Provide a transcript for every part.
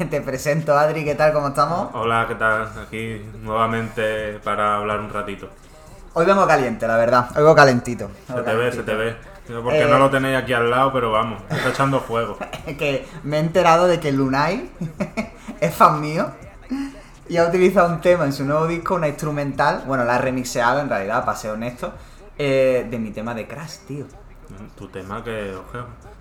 Te presento, Adri, ¿qué tal? ¿Cómo estamos? Hola, ¿qué tal? Aquí nuevamente para hablar un ratito. Hoy vengo caliente, la verdad. Hoy vengo calentito. Se te ve, se te ve. Porque no lo tenéis aquí al lado, pero vamos, está echando fuego. que me he enterado de que Lunay es fan mío y ha utilizado un tema en su nuevo disco, una instrumental. Bueno, la ha remixeado en realidad, para ser honesto, eh, de mi tema de Crash, tío. Tu tema que, oje,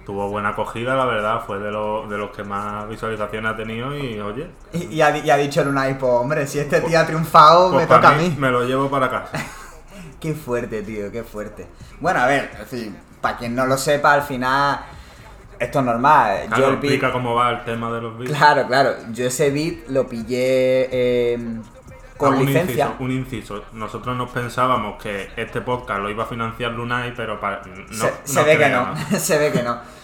tuvo buena acogida, la verdad, fue de, de los que más visualizaciones ha tenido y oye. Y, ha, dicho Lunay, pues hombre, si este tío ha triunfado, pues me toca a mí. Me lo llevo para casa. Qué fuerte, tío, qué fuerte. Bueno, a ver, en fin, para quien no lo sepa, al final esto es normal. Claro, yo explica cómo va el tema de los beats. Claro, claro. Yo ese beat lo pillé em, con ah, licencia. un inciso. Nosotros nos pensábamos que este podcast lo iba a financiar Lunay, pero para, no, se, ve que no. se ve que no.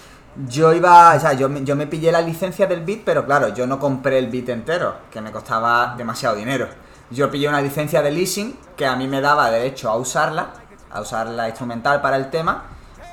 Yo iba, o sea, yo, yo me pillé la licencia del beat, pero claro, yo no compré el beat entero, que me costaba demasiado dinero yo pillé una licencia de leasing que a mí me daba derecho a usarla, a usar la instrumental para el tema,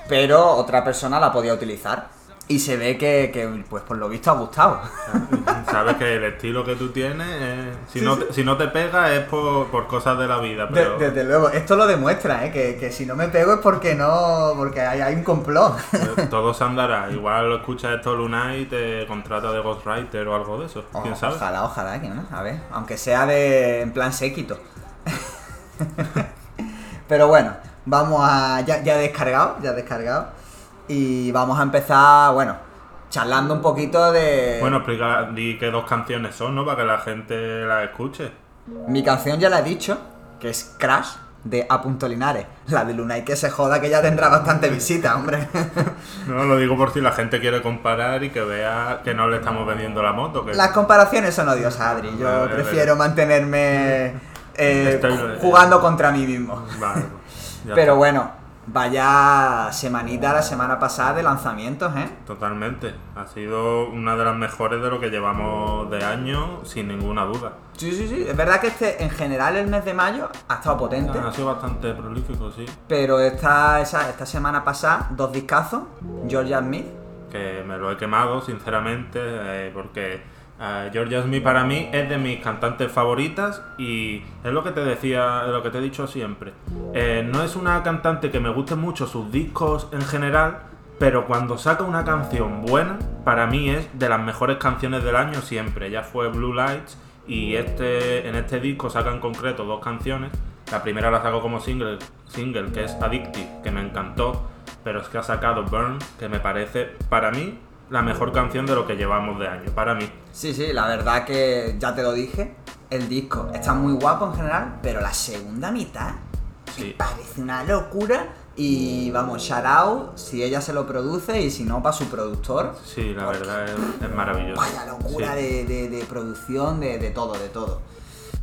pero otra persona la podía utilizar. Y se ve que, pues por lo visto ha gustado. Sabes que el estilo que tú tienes, si, no Te, si no te pega es por, cosas de la vida. Pero... desde luego, esto lo demuestra, ¿eh? que, si no me pego es porque no porque hay, un complot. Pues todo se andará. Igual escuchas esto Luna y te contrata de Ghostwriter o algo de eso. ¿Quién sabe? Ojalá, ojalá que no. A ver, aunque sea de en plan séquito. pero bueno, vamos a. Ya, ya descargado, ya descargado. Y vamos a empezar, bueno, charlando un poquito de. Bueno, explica, di qué dos canciones son, ¿no? Para que la gente las escuche. Mi canción ya la he dicho, que es Crash, de A. Linares. La de Luna y que se joda que ya tendrá bastante visita, hombre. No, lo digo por si la gente quiere comparar y que vea que no le estamos vendiendo la moto. Las comparaciones son odiosas, Adri. Yo prefiero mantenerme eh, jugando contra mí mismo. Vale, pues, Pero bueno, Vaya semanita la semana pasada de lanzamientos, ¿eh? Totalmente. Ha sido una de las mejores de lo que llevamos de año, sin ninguna duda. Sí, sí, sí. Es verdad que este, en general el mes de mayo ha estado potente. Ha sido bastante prolífico, sí. Pero esta, esa, esta semana pasada, dos discazos. Georgia Smith. Que me lo he quemado, sinceramente, eh, porque Uh, Georgia Smith para mí es de mis cantantes favoritas y es lo que te decía, lo que te he dicho siempre. Eh, no es una cantante que me guste mucho sus discos en general, pero cuando saca una canción buena, para mí es de las mejores canciones del año siempre. Ya fue Blue Lights y este, en este disco saca en concreto dos canciones. La primera la saco como single, single que es Addictive, que me encantó, pero es que ha sacado Burn, que me parece, para mí, la mejor canción de lo que llevamos de año, para mí. Sí, sí, la verdad que ya te lo dije, el disco está muy guapo en general, pero la segunda mitad me parece una locura. Y vamos, out si ella se lo produce y si no, para su productor. Sí, la verdad es, maravilloso. Vaya locura de, producción, de, todo, de todo.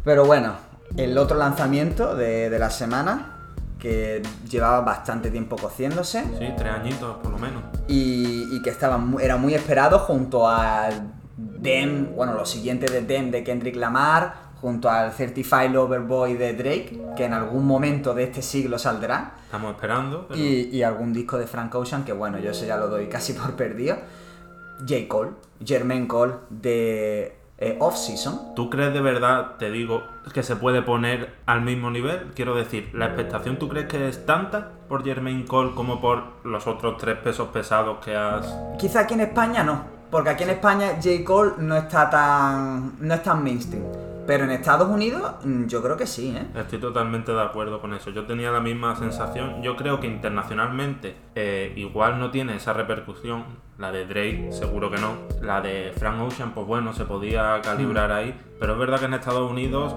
Pero bueno, el otro lanzamiento de, de la semana que llevaba bastante tiempo cociéndose. Sí, tres añitos por lo menos. Y, que estaba era muy esperado junto al Dem, bueno, lo siguiente de Dem de Kendrick Lamar, junto al Certified Lover Boy de Drake, que en algún momento de este siglo saldrá. Estamos esperando. Y, y, algún disco de Frank Ocean, que bueno, yo eso ya lo doy casi por perdido. J. Cole, Jermaine Cole de eh, off-season. ¿Tú crees de verdad, te digo, que se puede poner al mismo nivel? Quiero decir, ¿la expectación tú crees que es tanta por Jermaine Cole como por los otros tres pesos pesados que has...? Quizá aquí en España no, porque aquí en España J. Cole no está tan, no es tan mainstream. Pero en Estados Unidos mm, yo creo que sí, ¿eh? Estoy totalmente de acuerdo con eso. Yo tenía la misma sensación. Yo creo que internacionalmente eh, igual no tiene esa repercusión. La de Drake seguro que no. La de Frank Ocean, pues bueno, se podía calibrar ahí. Pero es verdad que en Estados Unidos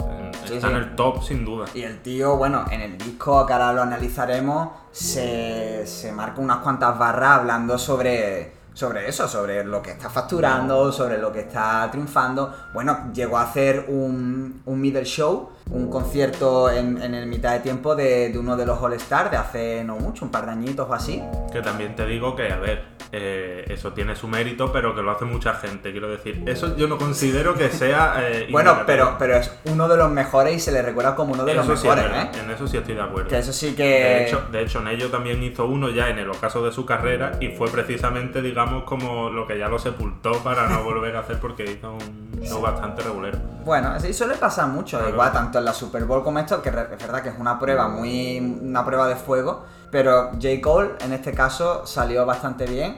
está en el top sin duda. Y el tío, bueno, en el disco que ahora lo analizaremos, se, se marca unas cuantas barras hablando sobre sobre eso, sobre lo que está facturando, sobre lo que está triunfando. Bueno, llegó a hacer un, un middle show, un concierto en, en el mitad de tiempo de, de uno de los All Stars de hace no mucho, un par de añitos o así. Que también te digo que, a ver, eh, eso tiene su mérito, pero que lo hace mucha gente, quiero decir. Eso yo no considero que sea... eh, Bueno, pero, pero es uno de los mejores y se le recuerda como uno de los sí mejores, ¿eh? En eso sí estoy de acuerdo. Que eso sí que... De hecho, de hecho, Nello también hizo uno ya en el ocaso de su carrera y fue precisamente, digamos, como lo que ya lo sepultó para no volver a hacer porque hizo un show bastante regular. Bueno, así suele pasar mucho, Claro. igual tanto en la Super Bowl como esto, que es verdad que es una prueba muy. una prueba de fuego, pero J. Cole en este caso salió bastante bien.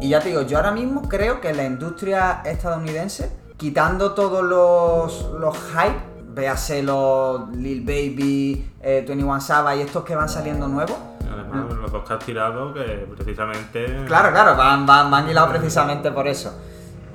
Y ya te digo, yo ahora mismo creo que la industria estadounidense, quitando todos los, los hype, véase los Lil Baby, eh, 21 Savage y estos que van saliendo nuevos. Además, los dos que has tirado, que precisamente. Claro, claro, van, van, van hilados precisamente por eso.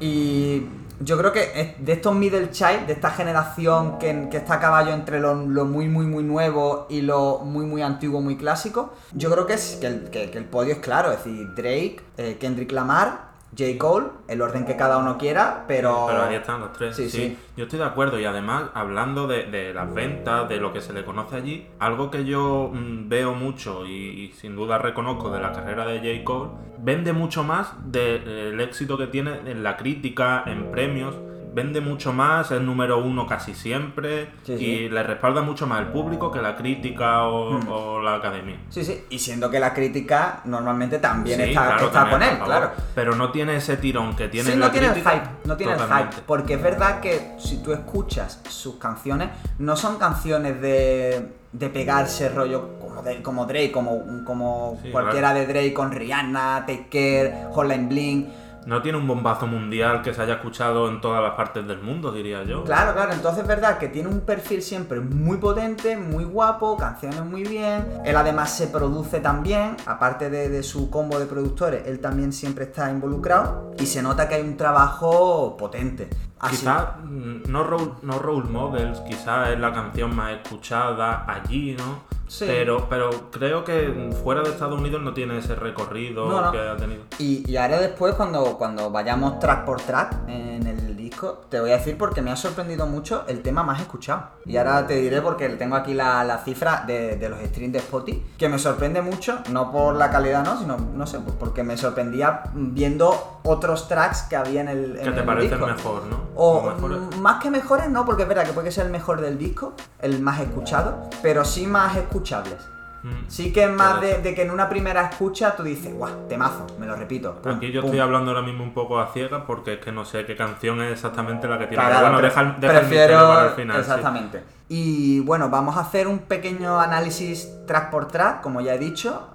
Y yo creo que de estos middle child, de esta generación que, que está a caballo entre lo, muy, muy, muy nuevo y lo muy, muy antiguo, muy clásico, yo creo que, es, que, el, que el podio es claro. Es decir, Drake, eh, Kendrick Lamar, J. Cole, el orden que cada uno quiera, pero... Pero ahí están los tres. Sí, Sí, sí. Yo estoy de acuerdo y además, hablando de, de las ventas, de lo que se le conoce allí, algo que yo mm, veo mucho y, y sin duda reconozco de la carrera de J. Cole, vende mucho más del éxito que tiene en la crítica, en premios. Vende mucho más, es número uno casi siempre Sí, y le respalda mucho más el público que la crítica o, Hmm. o la academia. Sí, sí, y siendo que la crítica normalmente también Sí, está, claro, está también, con él, claro. Pero no tiene ese tirón que tiene Sí, la no tiene el hype, no tiene el hype. Porque es verdad que si tú escuchas sus canciones, no son canciones de, de pegarse rollo como, de- como Drake, como, como cualquiera de Drake con Rihanna, Take Care, Hotline Bling. No tiene un bombazo mundial que se haya escuchado en todas las partes del mundo, diría yo. Claro, claro, entonces es verdad que tiene un perfil siempre muy potente, muy guapo, canciones muy bien. Él además se produce también, aparte de, de su combo de productores, él también siempre está involucrado y se nota que hay un trabajo potente. Así- Quizás no role, no role models, quizás es la canción más escuchada allí, ¿no? Sí. Pero, pero creo que fuera de Estados Unidos no tiene ese recorrido No, no. que ha tenido. Y, y ahora después, cuando, cuando vayamos track por track en el disco, te voy a decir porque me ha sorprendido mucho el tema más escuchado. Y ahora te diré porque tengo aquí la, la cifra de, de los streams de Spotify, que me sorprende mucho, no por la calidad, no, sino, no sé, pues porque me sorprendía viendo otros tracks que había en el, en Que te parecen mejor, ¿no? O mejores. más que mejores, no, porque es verdad que puede ser el mejor del disco, el más escuchado, pero sí más escuchables. Mm. Sí que es más de, que en una primera escucha tú dices, guau, temazo, me lo repito. pum, Aquí yo pum". estoy hablando ahora mismo un poco a ciegas porque es que no sé qué canción es exactamente la que tiene. Claro, bueno, deja, el- deja prefiero misterio para el final. sí. exactamente. Y bueno, vamos a hacer un pequeño análisis track por track, como ya he dicho.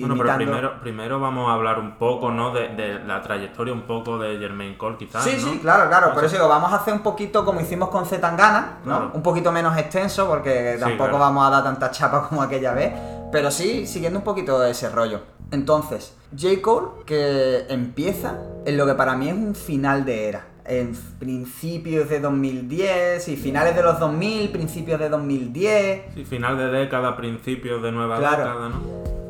Bueno, pero primero, primero vamos a hablar un poco, ¿no? De, de la trayectoria un poco de Jermaine Cole, quizás. Sí, ¿no? sí, claro, claro. Por Entonces, eso digo, vamos a hacer un poquito como hicimos con Zetangana, ¿no? Claro. Un poquito menos extenso, porque Sí, tampoco claro. vamos a dar tanta chapa como aquella vez. Pero sí, siguiendo un poquito ese rollo. Entonces, J. Cole, que empieza en lo que para mí es un final de era. En principios de 2010 y finales de los 2000, principios de 2010. Sí, final de década, principios de nueva Claro. década, ¿no?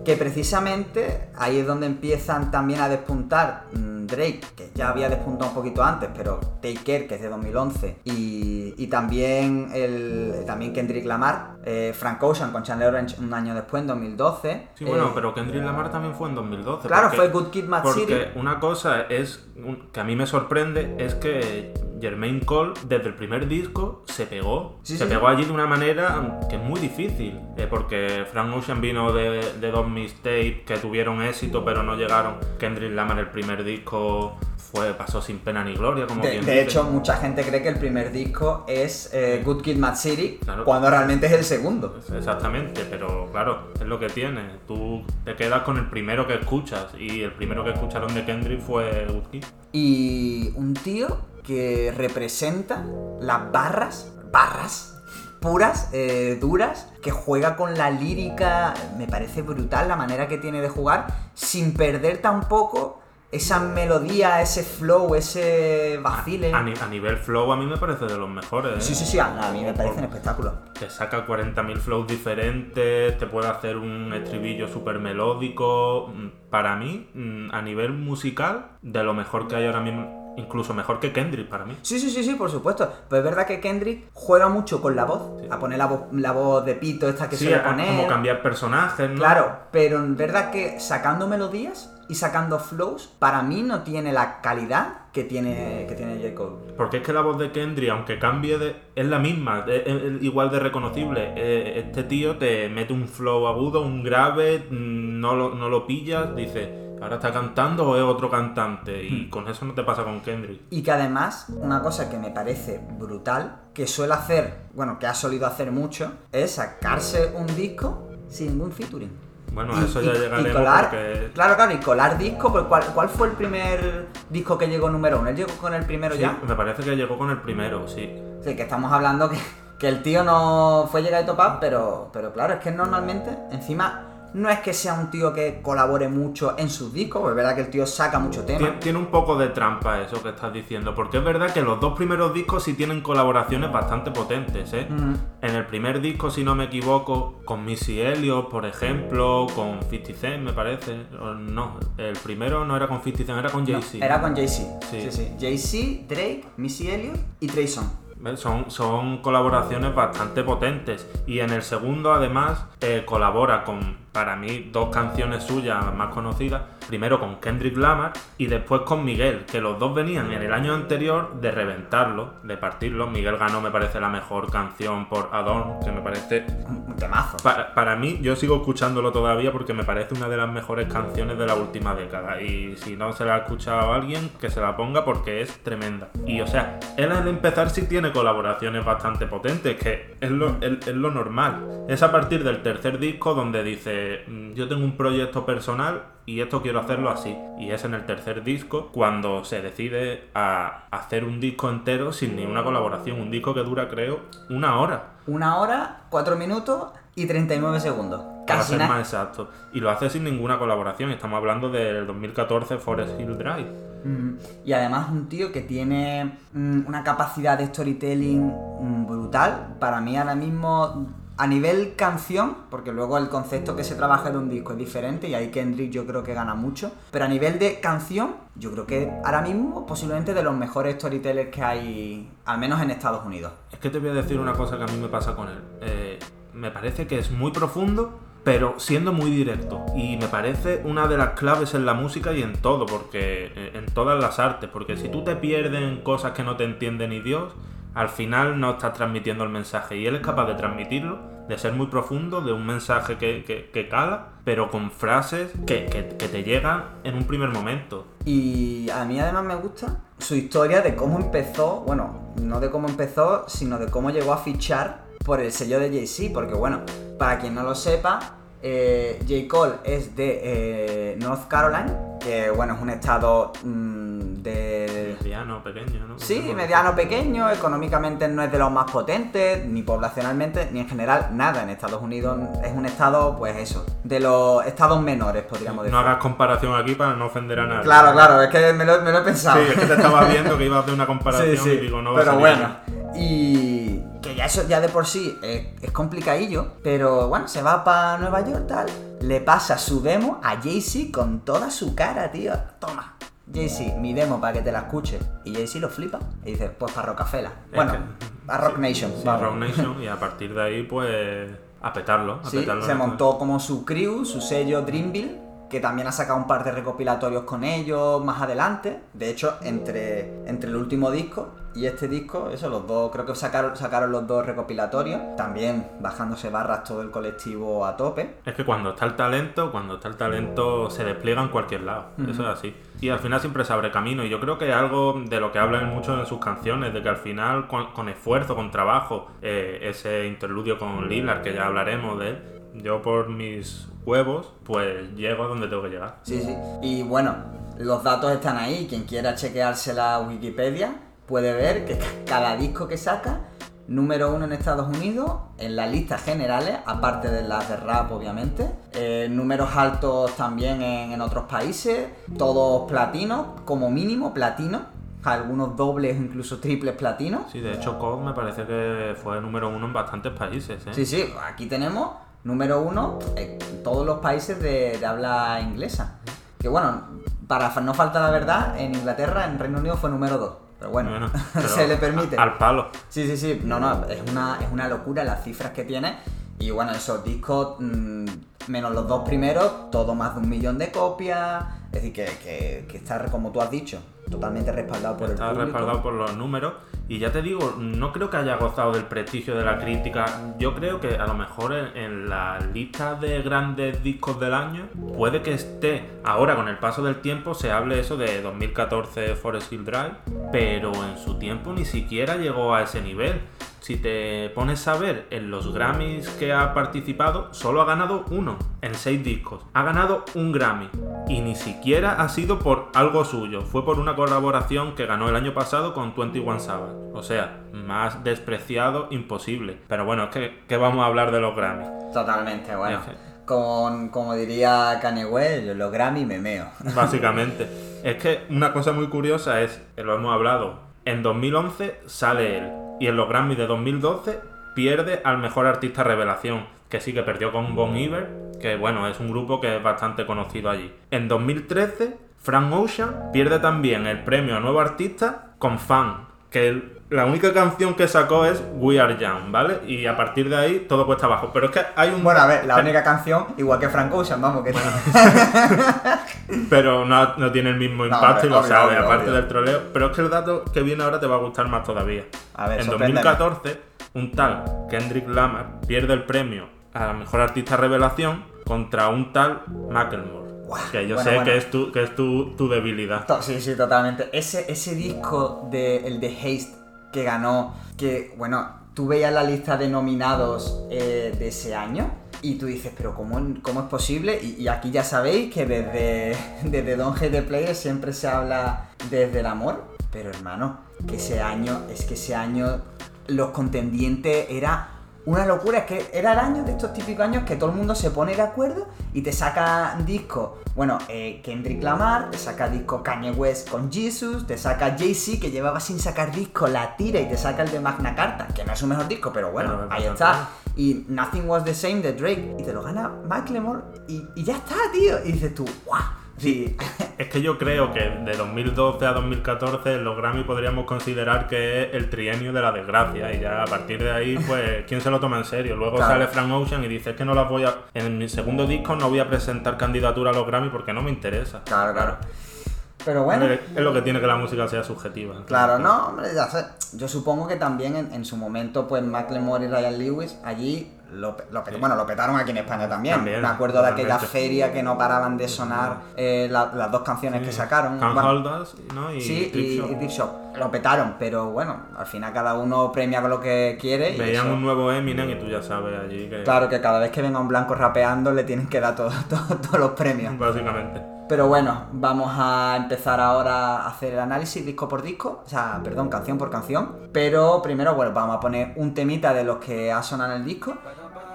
Que precisamente ahí es donde empiezan también a despuntar mm, Drake, que ya había despuntado un poquito antes, pero Take Care, que es de 2011, y, y también, el, también Kendrick Lamar, eh, Frank Ocean con Chandler Orange un año después, en 2012. Sí, bueno, eh, pero Kendrick Lamar también fue en 2012. Claro, porque- fue Good Kid, Mad Porque City. una cosa es que a mí me sorprende es que Jermaine Cole desde el primer disco se pegó. Sí, se sí. pegó allí de una manera que es muy difícil. eh, porque Frank Ocean vino de, de mixtapes que tuvieron éxito pero no llegaron. Kendrick Lamar el primer disco fue pasó sin pena ni gloria, como De, hecho, mucha gente cree que el primer disco es eh, Good Kid, Mad City, Claro. cuando realmente es el segundo. Exactamente, pero claro, es lo que tiene. Tú te quedas con el primero que escuchas y el primero que escucharon de Kendrick fue Good Kid. Y un tío que representa las barras, barras puras, eh, duras, que juega con la lírica, me parece brutal la manera que tiene de jugar, sin perder tampoco esa melodía, ese flow, ese vacile. A, ni- a nivel flow a mí me parece de los mejores. ¿eh? Sí, sí, sí, a, mí me parecen espectáculos. Te saca 40.000 flows diferentes, te puede hacer un estribillo súper melódico. Mm, Para mí, mm, a nivel musical, de lo mejor que hay ahora mismo, incluso mejor que Kendrick para mí. Sí, sí, sí, sí, por supuesto. Pero es verdad que Kendrick juega mucho con la voz. A poner la voz, la voz de pito esta que Sí, suele a- poner. como cambiar personajes, ¿no? Claro, pero en verdad que sacando melodías y sacando flows, para mí no tiene la calidad que tiene, que tiene J. Cole. Porque es que la voz de Kendrick, aunque cambie de. es la misma, es, es igual de reconocible. Eh, Este tío te mete un flow agudo, un grave, mm, no lo, no lo pillas, dice, ahora está cantando o es otro cantante. Y con eso no te pasa con Kendrick. Y que además, una cosa que me parece brutal, que suele hacer, bueno, que ha solido hacer mucho, es sacarse un disco sin ningún featuring. Bueno, Y- a eso ya y- y llegaremos colar, porque. Claro, claro, y colar disco, pues, ¿cuál, ¿cuál fue el primer disco que llegó número uno? ¿Él llegó con el primero Sí, ya? me parece que llegó con el primero, sí. Sí, que estamos hablando que, que el tío no fue llegar de top up, pero, pero claro, es que normalmente, encima, no es que sea un tío que colabore mucho en sus discos, es verdad que el tío saca mucho tema. Tien- Tiene un poco de trampa eso que estás diciendo, porque es verdad que los dos primeros discos sí tienen colaboraciones bastante potentes, ¿eh? Mm. En el primer disco, si no me equivoco, con Missy Elliott, por ejemplo, con 50 Cent, me parece. o No, el primero no era con 50 Cent, era con No, Jay-Z. Era con Jay-Z. Sí. Sí, sí. Jay-Z, Drake, Missy Elliott y Trey. ¿Ves? Son, son colaboraciones bastante potentes. Y en el segundo, además, eh, colabora con, para mí, dos canciones suyas más conocidas. Primero con Kendrick Lamar y después con Miguel, que los dos venían en el año anterior de reventarlo, de partirlo. Miguel ganó, me parece, la mejor canción por Adorn, que me parece Un temazo. para, para mí, yo sigo escuchándolo todavía porque me parece una de las mejores canciones de la última década. Y si no se la ha escuchado a alguien, que se la ponga porque es tremenda. Y o sea, él al empezar sí tiene colaboraciones bastante potentes, que es lo, es- es lo normal. Es a partir del tercer disco donde dice, "Mm, yo tengo un proyecto personal y esto quiero hacerlo así. Y es en el tercer disco cuando se decide a hacer un disco entero sin ninguna colaboración. Un disco que dura, creo, una hora. Una hora, cuatro minutos y 39 segundos. Para Casi ser nada. más exacto. Y lo hace sin ninguna colaboración. Estamos hablando del 2014 Forest Hill Drive. Mm, Y además un tío que tiene mm, una capacidad de storytelling brutal. Para mí ahora mismo, a nivel canción, porque luego el concepto que se trabaja de un disco es diferente y ahí Kendrick yo creo que gana mucho. Pero a nivel de canción, yo creo que ahora mismo posiblemente de los mejores storytellers que hay, al menos en Estados Unidos. Es que te voy a decir una cosa que a mí me pasa con él. Eh, me parece que es muy profundo, pero siendo muy directo. Y me parece una de las claves en la música y en todo, porque eh, en todas las artes. Porque si tú te pierdes en cosas que no te entiende ni Dios, al final no estás transmitiendo el mensaje. Y él es capaz de transmitirlo, de ser muy profundo, de un mensaje que, que- que cala, pero con frases que, que- te llegan en un primer momento. Y a mí además me gusta su historia de cómo empezó, bueno, no de cómo empezó, sino de cómo llegó a fichar por el sello de Jay-Z, porque bueno, para quien no lo sepa, eh, J. Cole es de eh, North Carolina, que bueno, es un estado mm, de... Mediano, pequeño, ¿no? Sí, mediano, pequeño, económicamente no es de los más potentes, ni poblacionalmente, ni en general nada. En Estados Unidos es un estado, pues eso, de los estados menores, podríamos decir. No hagas comparación aquí para no ofender a nadie. Claro, claro, es que me lo, me lo he pensado. Sí, es que te estaba viendo que ibas a hacer una comparación y digo, no va a pero salir bueno. Y que ya eso ya de por sí es, es complicadillo, pero bueno, se va para Nueva York tal, le pasa su demo a Jay-Z con toda su cara, tío. Toma. Jay-Z, mi demo para que te la escuche. Y Jay-Z lo flipa. Y dice, pues para Rockefeller. Bueno, a Rock Nation. Sí, vamos. Rock Nation y a partir de ahí pues a petarlo. A Sí, petarlo se montó como su crew, su sello Dreamville, que también ha sacado un par de recopilatorios con ellos más adelante. De hecho, entre, entre el último disco y este disco, eso, los dos, creo que sacaron, sacaron los dos recopilatorios. También bajándose barras todo el colectivo a tope. Es que cuando está el talento, cuando está el talento se despliega en cualquier lado. Eso es así. Y al final siempre se abre camino. Y yo creo que es algo de lo que hablan mucho en sus canciones, de que al final, con, con esfuerzo, con trabajo, eh, ese interludio con Lillard, que ya hablaremos de él, yo por mis huevos, pues llego a donde tengo que llegar. Sí, sí. Y bueno, los datos están ahí. Quien quiera chequearse la Wikipedia puede ver que ca- cada disco que saca número uno en Estados Unidos, en las listas generales, aparte de las de rap, obviamente. Eh, números altos también en, en otros países, todos platinos, como mínimo platino. Algunos dobles, incluso triples platinos. Sí, de hecho, COD me parece que fue número uno en bastantes países. ¿eh? Sí, sí, aquí tenemos número uno en todos los países de, de habla inglesa. Que bueno, para no falta la verdad, en Inglaterra, en Reino Unido fue número dos. Pero bueno, Bueno, pero se le permite. Al palo. Sí, sí, sí. No, no, es una, es una locura las cifras que tiene. Y bueno, esos discos, mm, menos los dos primeros, todo más de un millón de copias. Es decir, que, que, que está, como tú has dicho, totalmente respaldado por Está el público. respaldado por los números. Y ya te digo, no creo que haya gozado del prestigio de la crítica. Yo creo que a lo mejor en, en la lista de grandes discos del año puede que esté, ahora con el paso del tiempo, se hable eso de 2014 Forest Hill Drive, pero en su tiempo ni siquiera llegó a ese nivel. Si te pones a ver en los Grammys que ha participado, solo ha ganado uno en seis discos. Ha ganado un Grammy y ni siquiera ha sido por algo suyo. Fue por una colaboración que ganó el año pasado con 21 Savage. O sea, más despreciado imposible. Pero bueno, es que ¿qué vamos a hablar de los Grammys. Totalmente, bueno. Es que- Con, como diría Kanye West, los Grammy me meo. Básicamente. es que una cosa muy curiosa es, lo hemos hablado, en 2011 sale él y en los Grammys de 2012 pierde al mejor artista revelación, que sí que perdió con Bon Iver, que bueno, es un grupo que es bastante conocido allí. En 2013 Frank Ocean pierde también el premio a nuevo artista con Fan, que la única canción que sacó es We Are Young, ¿vale? Y a partir de ahí todo cuesta abajo. Pero es que hay un... Bueno, a ver, la única canción, igual que Frank Ocean, vamos, que Pero no, no tiene el mismo No, impacto y lo sabe, aparte obvio. del troleo. Pero es que el dato que viene ahora te va a gustar más todavía. A ver, en sorpréndeme. 2014, un tal Kendrick Lamar pierde el premio a la mejor artista revelación contra un tal Macklemore. Que yo bueno, sé bueno. que es, tu, que es tu, tu debilidad. Sí, sí, totalmente. Ese, ese disco de el de Haste que ganó, que bueno, tú veías la lista de nominados eh, de ese año y tú dices, pero ¿cómo, cómo es posible? Y, aquí ya sabéis que desde, desde Don the Player siempre se habla desde el amor, pero hermano, que ese año, es que ese año los contendientes era una locura, es que era el año de estos típicos años que todo el mundo se pone de acuerdo y te saca disco. Bueno, eh, Kendrick Lamar, te saca disco Kanye West con Jesus, te saca Jay-Z que llevaba sin sacar disco, la tira y te saca el de Magna Carta, que no es su mejor disco, pero bueno, Pero ahí está. Y Nothing Was the Same de Drake y te lo gana Macklemore y, y ya está, tío. Y dices tú, ¡guau! Sí, Es que yo creo que de 2012 a 2014 los Grammy podríamos considerar que es el trienio de la desgracia y ya a partir de ahí, pues, ¿quién se lo toma en serio? Luego Claro. sale Frank Ocean y dice "Es que no las voy a... En mi segundo disco no voy a presentar candidatura a los Grammy porque no me interesa. claro, claro. Pero bueno. Es lo que tiene que la música sea subjetiva. Claro, no, hombre, ya sé. Yo supongo que también en, en su momento, pues Macklemore y Ryan Lewis allí lo, lo bueno, lo petaron aquí en España también. También, Me acuerdo de aquella feria que no paraban de sonar eh, la- las dos canciones que sacaron. Can't Bueno, Hold Us, ¿no? Y sí, y, Shop. y Trip Shop. Lo petaron, pero bueno, al final cada uno premia con lo que quiere. y Veían eso- un nuevo Eminem y tú ya sabes allí que... Claro que cada vez que venga un blanco rapeando le tienen que dar todo- todo- todos los premios. Básicamente. Pero bueno, vamos a empezar ahora a hacer el análisis disco por disco, o sea, perdón, canción por canción. Pero primero, bueno, vamos a poner un temita de los que ha sonado en el disco,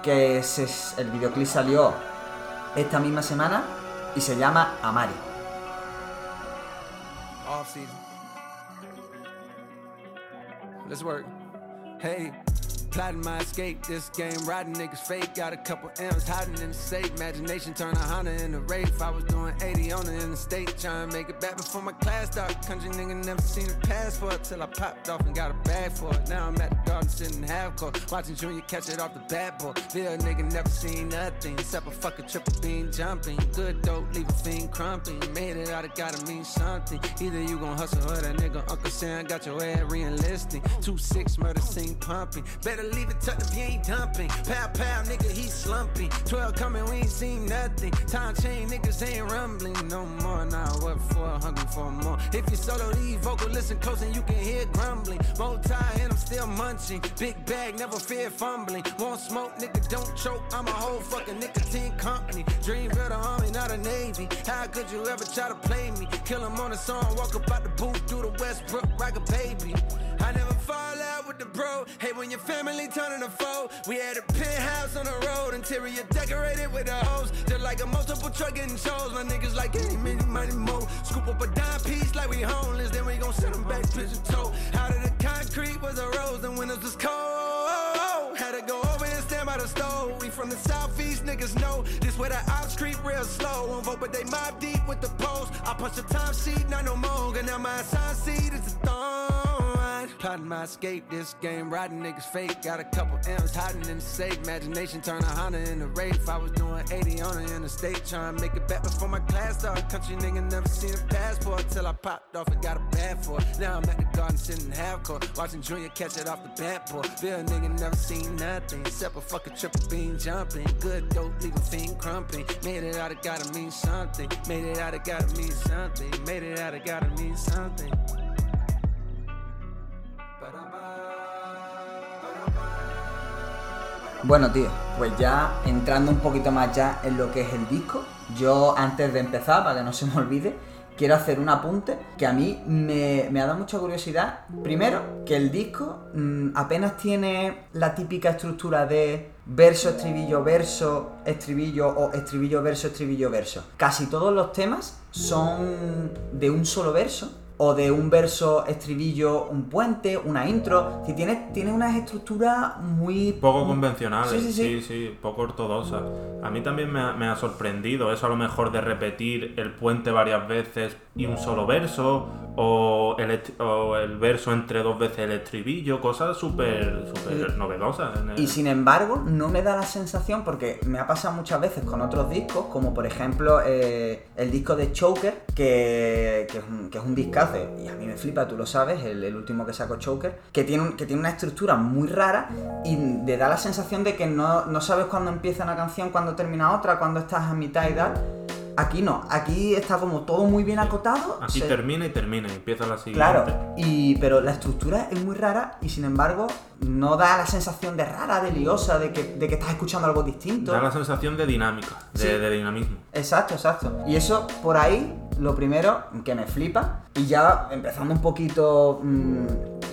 que es- el videoclip salió esta misma semana y se llama Amari. Off season. Work. Hey, plotting my escape. This game, riding niggas fake. Got a couple M's hiding in the safe. Imagination turn a Honda into Wraith. I was doing 80 on it in the interstate. Trying to make it back before my class start. Country nigga never seen a pass for it till I popped off and got a bag for it. Now I'm at the garden sitting half court. Watching Junior catch it off the bad boy. Bill nigga never seen nothing except a fucking triple beam jumping. Good dope, leave a fiend crumping. Made it out, it gotta mean something. Either you gon' hustle or that nigga Uncle Sam got your ass re-enlisting. Two six murder scene pumping. Better leave it tucked if you ain't dumping. Pow pow, nigga, he slumping. Twelve coming, we ain't seen nothing. Time chain, niggas ain't rumbling no more. Now what for? Hungry for more. If you solo these vocal, listen close and you can hear grumbling. Tie and I'm still munching. Big bag, never fear fumbling. Won't smoke, nigga, don't choke. I'm a whole fucking nicotine company. Dream the army, not a navy. How could you ever try to play me? Kill him on a song, walk up out the booth, do the Westbrook like a baby. I never fall out with the bro. Hey, when your family turning a foe. We had a penthouse on the road, interior decorated with the hose. Just like a multiple truck getting shows. My niggas like any, many, money, more. Scoop up a dime piece like we homeless, then we gon' send them back pigeon toe. Out of the concrete was a rose, and windows was cold. Had to go over and stand by the stove. We from the southeast, niggas know this where the ops creep real slow. Won't vote, but they mob deep with the post. I punch the time sheet, not no more. And now my assigned seat is a thorn. Plotting my escape, this game riding niggas fake. Got a couple M's hiding in the safe. Imagination turn a Honda into Wraith. I was doing 80 on the interstate, trying to make it back before my class start. Country nigga never seen a passport till I popped off and got a bad for it. Now I'm at the garden sitting half court, watching Junior catch it off the bat board. Bill nigga never seen nothing except a fucking triple beam jumping. Good dope, leave a fiend crumping. Made it out, it gotta mean something. Made it out, it gotta mean something. Made it out, it gotta mean something. Bueno, tío, pues ya entrando un poquito más ya en lo que es el disco, yo antes de empezar, para que no se me olvide, quiero hacer un apunte que a mí me, ha dado mucha curiosidad. Primero, que el disco mm, apenas tiene la típica estructura de verso, estribillo, verso, estribillo o estribillo, verso, estribillo, verso. Casi todos los temas son de un solo verso o de un verso, estribillo, un puente, una intro. Si tiene, tiene unas estructuras muy... Poco convencionales, Sí, sí, sí. sí, sí, poco ortodoxas. A mí también me ha, me ha sorprendido eso a lo mejor de repetir el puente varias veces y un solo verso, o el, o el verso entre dos veces el estribillo, cosas súper Y- novedosas. el- Y sin embargo, no me da la sensación, porque me ha pasado muchas veces con otros discos, como por ejemplo eh, el disco de Choker, que, que es un, que es un discazo, y a mí me flipa, tú lo sabes, el, el último que sacó Choker, que tiene, un- que tiene una estructura muy rara y te da la sensación de que no, no sabes cuándo empieza una canción, cuándo termina otra, cuándo estás a mitad y tal. Aquí no, aquí está como todo muy bien acotado. Aquí se- termina y termina y empieza la siguiente. Claro, y, pero la estructura es muy rara y sin embargo no da la sensación de rara, de liosa, de que, de que estás escuchando algo distinto. Da la sensación de dinámica, de, Sí. de dinamismo. Exacto, exacto. Y eso por ahí, lo primero que me flipa, y ya empezando un poquito, mm,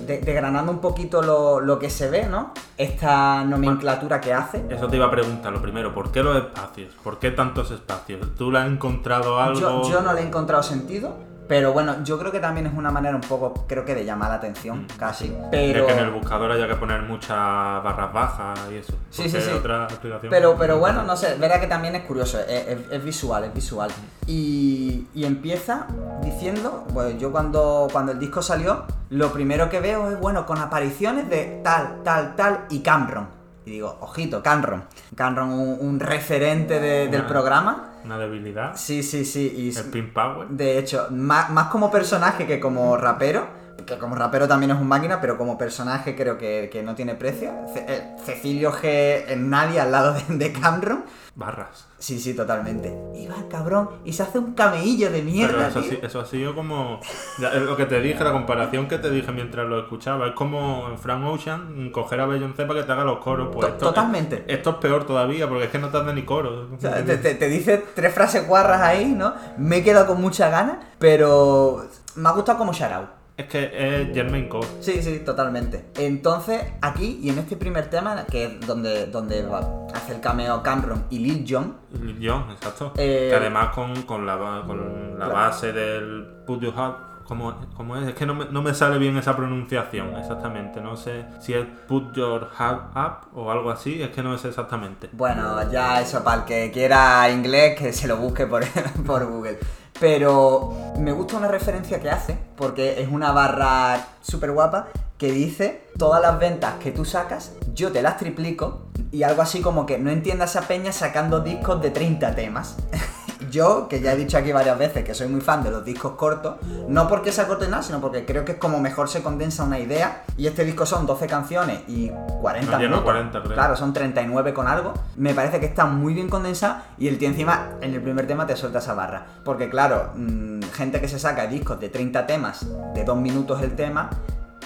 de- degranando un poquito lo, lo que se ve, ¿no? Esta nomenclatura que hace. Eso te iba a preguntar lo primero, ¿por qué los espacios? ¿Por qué tantos espacios? ¿Tú le has encontrado algo? Yo, yo no le he encontrado sentido, pero bueno, yo creo que también es una manera un poco, creo que de llamar la atención, Mm, casi. Pero... que en el buscador haya que poner muchas barras bajas y eso. Sí, sí, sí. otra explicación. Pero, pero bueno, no sé, verá que también es curioso, es, es- es visual, es visual. Y, y empieza diciendo, bueno, yo cuando, cuando el disco salió, lo primero que veo es, bueno, con apariciones de tal, tal, tal y Cameron. Y digo, ojito, Cameron. Cameron, un, un referente de- del Una- programa. Una debilidad. Sí, sí, sí. Y, El pin power. de hecho, más, más como personaje que como rapero, que como rapero también es un máquina, pero como personaje creo que, que no tiene precio. Ce- eh, Cecilio G es nadie al lado de, de Cameron. Barras. Sí, sí, totalmente. Y va el cabrón y se hace un cameillo de Pero mierda, eso, tío. sí- eso ha sido como. es lo que te dije, la comparación que te dije mientras lo escuchaba. Es como en Frank Ocean coger a Beyoncé para que te haga los coros. Pues esto, totalmente. Esto es peor todavía porque es que no te hace ni coros. O sea, te, te- te dice tres frases guarras ahí, ¿no? Me he quedado con muchas ganas, pero me ha gustado como shout Es que es Jermaine Cole. Sí, sí, totalmente. Entonces, aquí y en este primer tema, que es donde, donde va- hace el cameo Cameron y Lil Jon, Lil Jon, exacto. Eh, que además con, con la, con la Claro. base del Put Your Heart. ¿Cómo, cómo es? Es que no me, no me sale bien esa pronunciación exactamente. No sé si es Put Your Heart Up o algo así. Es que no sé exactamente. Bueno, ya eso, para el que quiera inglés, que se lo busque por, por Google. Pero me gusta una referencia que hace, porque es una barra súper guapa, que dice, todas las ventas que tú sacas, yo te las triplico, y algo así como que no entienda esa peña sacando discos de 30 temas. Yo, que ya he dicho aquí varias veces que soy muy fan de los discos cortos, no porque sea corto y nada, sino porque creo que es como mejor se condensa una idea. Y este disco son 12 canciones y 40 No llega a minutos. 40, creo. Claro, son 39 con algo. Me parece que está muy bien condensado y el tío encima en el primer tema te suelta esa barra. Porque claro, mm, gente que se saca discos de 30 temas, de 2 minutos el tema,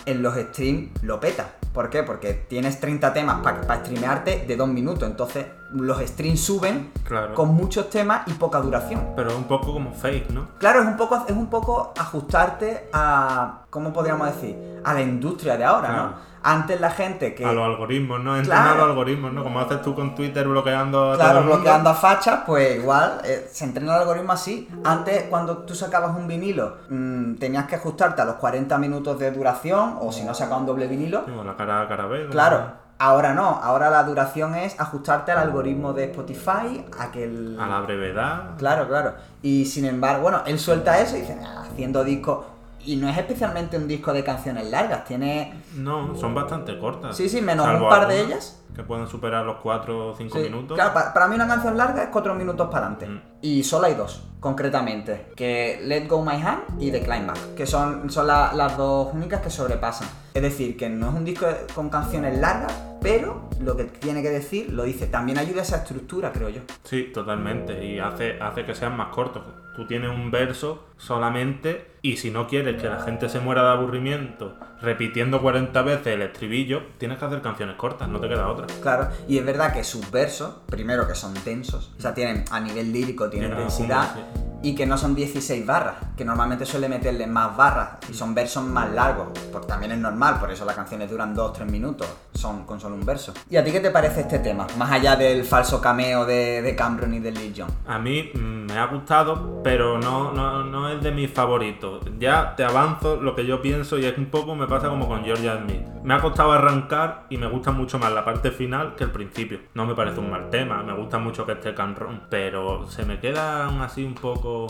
en los streams lo peta. ¿Por qué? Porque tienes 30 temas para streamearte de 2 minutos. Entonces los streams suben Claro. con muchos temas y poca duración. Pero es un poco como fake, ¿no? Claro, es un poco, es un poco ajustarte a, ¿cómo podríamos decir? A la industria de ahora, Claro. ¿no? Antes la gente que... A los algoritmos, ¿no? Claro. Entrenar a los algoritmos, ¿no? Como haces tú con Twitter bloqueando a Claro, bloqueando a fachas, pues igual eh, se entrena el algoritmo así. Antes, cuando tú sacabas un vinilo, mm, tenías que ajustarte a los 40 minutos de duración, o si no sacabas un doble vinilo. Sí, con la cara a cara B. Claro, ahora no, ahora la duración es ajustarte al algoritmo de Spotify, a que el... A la brevedad. Claro, claro. Y sin embargo, bueno, él suelta eso y dice, "Ah, haciendo discos... Y no es especialmente un disco de canciones largas, tiene... No, son bastante cortas. Sí, sí, menos Salvo un par de ellas. Que pueden superar los 4 o 5 Sí, minutos. Claro, pa- para, mí una canción larga es 4 minutos para adelante. Mm. Y solo hay dos, concretamente. Que Let Go My Hand y The Climb Back. Que son, son la- las dos únicas que sobrepasan. Es decir, que no es un disco con canciones largas, pero lo que tiene que decir lo dice. También ayuda a esa estructura, creo yo. Sí, totalmente. Y hace, hace que sean más cortos. Tú tienes un verso solamente y si no quieres que la gente se muera de aburrimiento repitiendo 40 veces el estribillo, tienes que hacer canciones cortas, no te queda otra. Claro, y es verdad que sus versos, primero que son densos, o sea, tienen a nivel lírico, tienen densidad, y que no son 16 barras, que normalmente suele meterle más barras, y son versos más largos, porque también es normal, por eso las canciones duran 2-3 minutos, son con solo un verso. ¿Y a ti qué te parece este tema? Más allá del falso cameo de, de Cameron y de Lee John. A mí me ha gustado, pero no, no, no es de mis favoritos. Ya te avanzo lo que yo pienso y es un poco me pasa como con Georgia Smith. Me ha costado arrancar y me gusta mucho más la parte final que el principio. No me parece un mal tema, me gusta mucho que esté Canron, pero se me queda aún así un poco...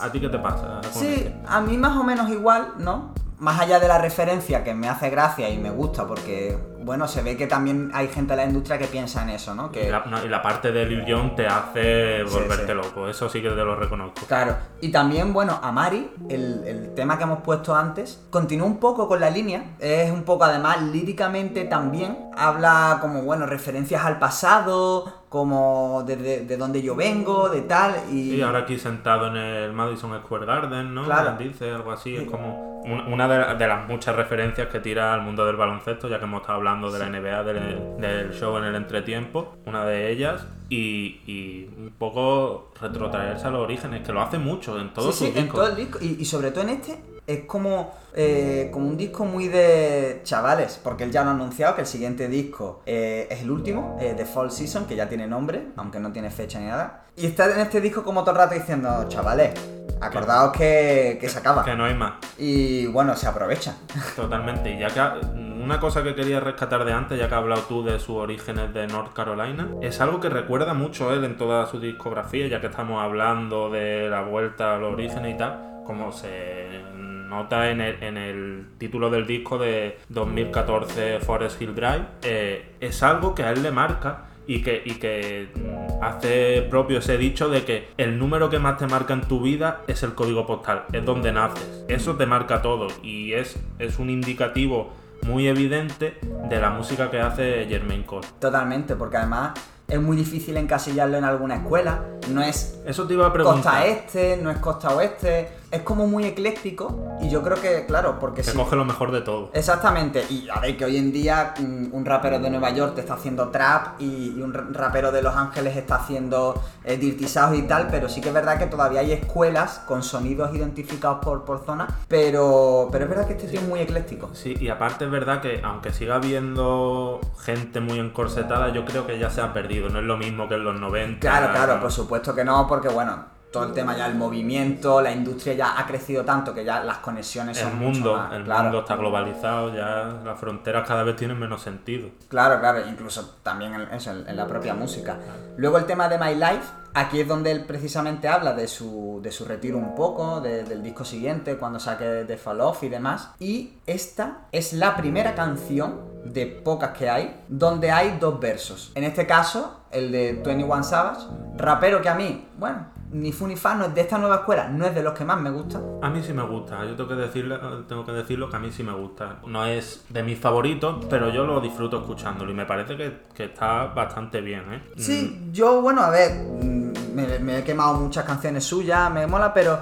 ¿A ti qué te pasa? Sí, este? a mí más o menos igual, ¿no? Más allá de la referencia que me hace gracia y me gusta, porque, bueno, se ve que también hay gente de la industria que piensa en eso, ¿no? Que... Y la, no, y la parte de Lil Jon te hace Sí, volverte sí. loco, eso sí que te lo reconozco. Claro, y también, bueno, Amari, el, el tema que hemos puesto antes, continúa un poco con la línea, es un poco además líricamente también, habla como, bueno, referencias al pasado, como de, de, de dónde yo vengo, de tal, y... Y ahora aquí sentado en el Madison Square Garden, ¿no? Claro. Dice algo así, es como un- una de, de las muchas referencias que tira al mundo del baloncesto, ya que hemos estado hablando de la NBA, del, del show en el entretiempo, una de ellas, y, y un poco retrotraerse a los orígenes, que lo hace mucho en todos sí, sus sí, en todo el disco. Y, y sobre todo en este, es como, eh, como un disco muy de chavales, porque él ya lo ha anunciado que el siguiente disco eh, es el último, eh, The Fall Season, que ya tiene nombre, aunque no tiene fecha ni nada. Y está en este disco como todo el rato diciendo, chavales, acordaos que, que se acaba. Que no hay más. Y bueno, se aprovecha. Totalmente. Y ya que una cosa que quería rescatar de antes, ya que has hablado tú de sus orígenes de North Carolina, es algo que recuerda mucho él en toda su discografía, ya que estamos hablando de la vuelta a los orígenes y tal, como se nota en el, en el título del disco de 2014 Forest Hill Drive, eh, es algo que a él le marca y que, y que hace propio ese dicho de que el número que más te marca en tu vida es el código postal, es donde naces. Eso te marca todo y es, es un indicativo muy evidente de la música que hace Jermaine Cole. Totalmente, porque además es muy difícil encasillarlo en alguna escuela. No es Eso te iba a preguntar. costa este, no es costa oeste. Es como muy ecléctico. Y yo creo que, claro, porque Que si coge lo mejor de todo. Exactamente, y a ver que hoy en día mm, un rapero de Nueva York te está haciendo trap y, y un ra- rapero de Los Ángeles está haciendo eh, Dirty South y tal, pero sí que es verdad que todavía hay escuelas con sonidos identificados por, por zona, pero, pero es verdad que este tío es muy ecléctico. Sí, y aparte es verdad que aunque siga habiendo gente muy encorsetada, yo creo que ya se ha perdido. No es lo mismo que en los 90. Claro, claro, por supuesto que no, porque bueno, todo el tema ya, el movimiento, la industria ya ha crecido tanto que ya las conexiones El son mucho mundo, más- el claro. mundo está globalizado, ya las fronteras cada vez tienen menos sentido. Claro, claro, incluso también en, eso, en, en la propia música. Luego el tema de My Life, aquí es donde él precisamente habla de su, de su retiro un poco, de- del disco siguiente, cuando saque de Fall Off y demás. Y esta es la primera canción de pocas que hay, donde hay dos versos. En este caso, el de 21 Savage, rapero que a mí, bueno, ni fu ni fa, no es de esta nueva escuela, no es de los que más me gusta. A mí sí me gusta, yo tengo que, decirle, tengo que decirlo que a mí sí me gusta. No es de mis favoritos, pero yo lo disfruto escuchándolo y me parece que, que está bastante bien, ¿eh? Sí, yo, bueno, a ver, mm, me, me he quemado muchas canciones suyas, me mola, pero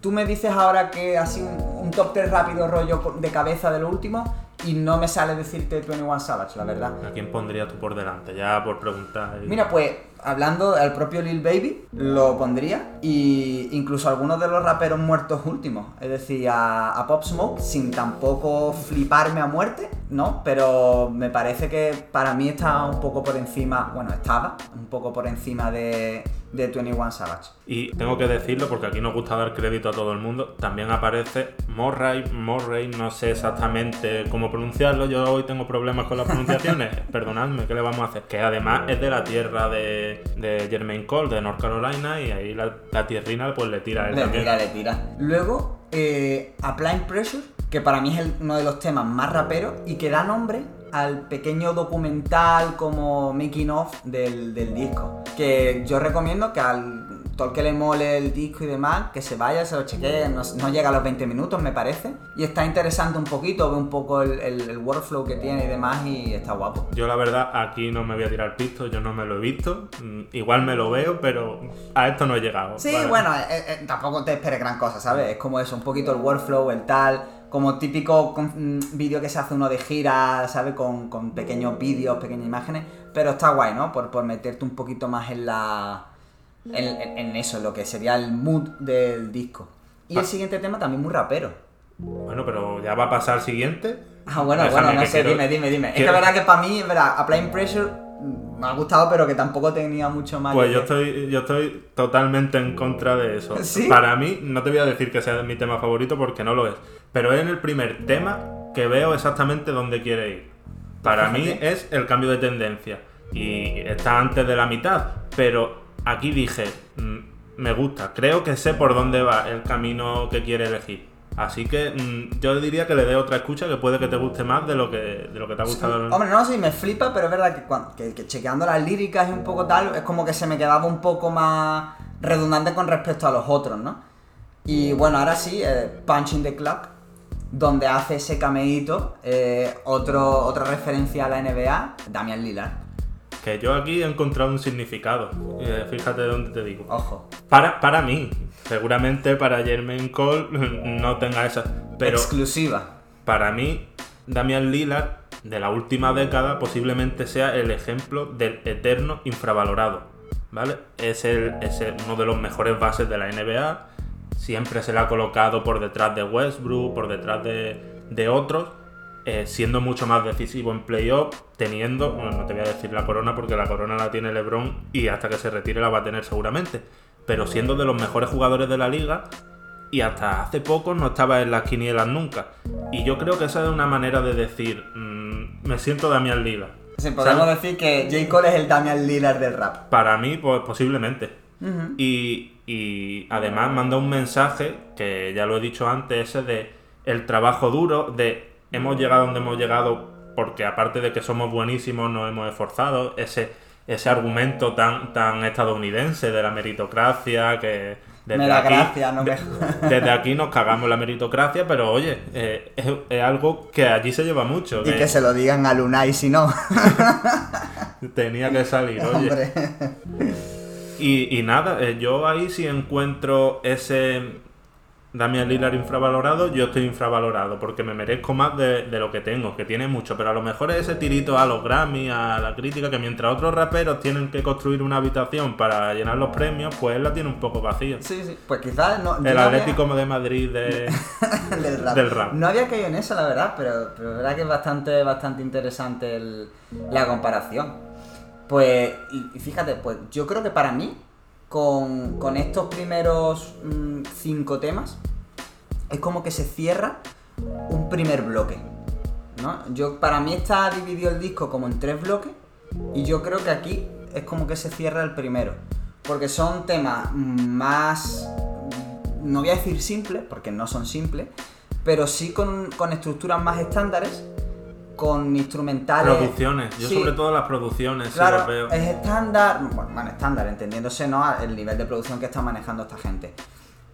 tú me dices ahora que así un, un top 3 rápido rollo de cabeza de lo último, y no me sale decirte 21 Savage, la verdad. ¿A quién pondrías tú por delante? Ya por preguntar. y- Mira, pues hablando al propio Lil Baby, lo pondría. Y incluso algunos de los raperos muertos últimos. Es decir, a, a Pop Smoke, sin tampoco fliparme a muerte, ¿no? Pero me parece que para mí está un poco por encima, bueno, estaba un poco por encima de, de 21 Savage. Y tengo que decirlo porque aquí nos gusta dar crédito a todo el mundo. También aparece Morray, Morray, no sé exactamente cómo pronunciarlo. Yo hoy tengo problemas con las pronunciaciones. Perdonadme, ¿qué le vamos a hacer? Que además es de la tierra de, de Jermaine Cole, de North Carolina, y ahí la, la tierrina pues le tira él Le también. tira, le tira. Luego, eh, Applying Pressure, que para mí es el- uno de los temas más raperos y que da nombre al pequeño documental como making of del, del disco. Que yo recomiendo que al todo el que le mole el disco y demás, que se vaya, se lo chequee, no, no llega a los 20 minutos me parece. Y está interesante un poquito, ve un poco el, el- el workflow que tiene y demás y está guapo. Yo la verdad aquí no me voy a tirar pisto, yo no me lo he visto. Mm, Igual me lo veo, pero a esto no he llegado. Sí, Vale. bueno, eh, eh, tampoco te esperes gran cosa, ¿sabes? Es como eso, un poquito el workflow, el tal, como típico mm, vídeo que se hace uno de gira, ¿sabes? Con, con pequeños vídeos, pequeñas imágenes, pero está guay, ¿no? Por, por meterte un poquito más en la... En, en- en eso, en lo que sería el mood del disco. Y el Ah. siguiente tema también muy rapero. Bueno, pero ya va a pasar siguiente. Ah, bueno, Déjame bueno, no sé, quiero- dime, dime, dime. Es que la verdad que para mí, es verdad, Applying Pressure mm, me ha gustado, pero que tampoco tenía mucho más. Pues yo estoy, yo estoy totalmente en contra de eso. ¿Sí? Para mí, no te voy a decir que sea mi tema favorito porque no lo es. Pero es en el primer tema que veo exactamente dónde quiere ir. Para mí Fíjate. es el cambio de tendencia. Y está antes de la mitad. Pero aquí dije, mm, me gusta. Creo que sé por dónde va el camino que quiere elegir. Así que mm, yo diría que le dé otra escucha que puede que te guste más de lo que, de lo que te ha gustado. Hombre, no, sí, me flipa, pero es verdad que, cuan- que, que chequeando las líricas y un poco tal, es como que se me quedaba un poco más redundante con respecto a los otros, ¿no? Y bueno, ahora sí, eh, Punching the Clock, donde hace ese cameíto, eh, otro, otra referencia a la NBA, Damian Lillard. Que yo aquí he encontrado un significado. Eh, fíjate dónde te digo. Ojo. Para, para mí, seguramente para Jermaine Cole no tenga esa. Pero Exclusiva. para mí, Damian Lillard, de la última década, posiblemente sea el ejemplo del eterno infravalorado. ¿Vale? Es, el, es el- uno de los mejores bases de la NBA. Siempre se le ha colocado por detrás de Westbrook, por detrás de, de otros. eh, siendo mucho más decisivo en playoff, teniendo, bueno, no te voy a decir la corona porque la corona la tiene LeBron y hasta que se retire la va a tener seguramente, pero siendo de los mejores jugadores de la liga y hasta hace poco no estaba en las quinielas nunca. Y yo creo que esa es una manera de decir, mm, me siento Damian Lillard. Sí, podemos ¿Sabes? decir que J. Cole es el Damian Lillard del rap. Para mí, pues posiblemente. Y, y además manda un mensaje, que ya lo he dicho antes, ese de el trabajo duro, de hemos llegado donde hemos llegado porque aparte de que somos buenísimos nos hemos esforzado, ese, ese argumento tan, tan estadounidense de la meritocracia que... desde Me da aquí- gracia, no me de- Desde aquí nos cagamos la meritocracia, pero oye, eh, es, es algo que allí se lleva mucho. Y que se lo digan a Lunay si no. Tenía que salir, oye. Hombre. Y, y nada, eh, yo ahí si encuentro ese Damian Lillard infravalorado, yo estoy infravalorado, porque me merezco más de, de lo que tengo, que tiene mucho, pero a lo mejor es ese tirito a los Grammy, a la crítica, que mientras otros raperos tienen que construir una habitación para llenar los premios, pues él la tiene un poco vacía. Sí, sí. Pues quizás no. El no había- Atlético de Madrid de... del, rap. del rap. No había caído en eso, la verdad, pero, pero es verdad que es bastante, bastante interesante el- la comparación. Pues, y, fíjate, pues yo creo que para mí, con, con estos primeros mm, cinco temas, es como que se cierra un primer bloque. ¿no? Yo, para mí está dividido el disco como en tres bloques y yo creo que aquí es como que se cierra el primero. Porque son temas más, no voy a decir simples, porque no son simples, pero sí con, con estructuras más estándares, con instrumentales... Producciones, yo Sí. sobre todo las producciones, Claro, las veo. es estándar, bueno, bueno, estándar, entendiéndose, ¿no? El nivel de producción que está manejando esta gente.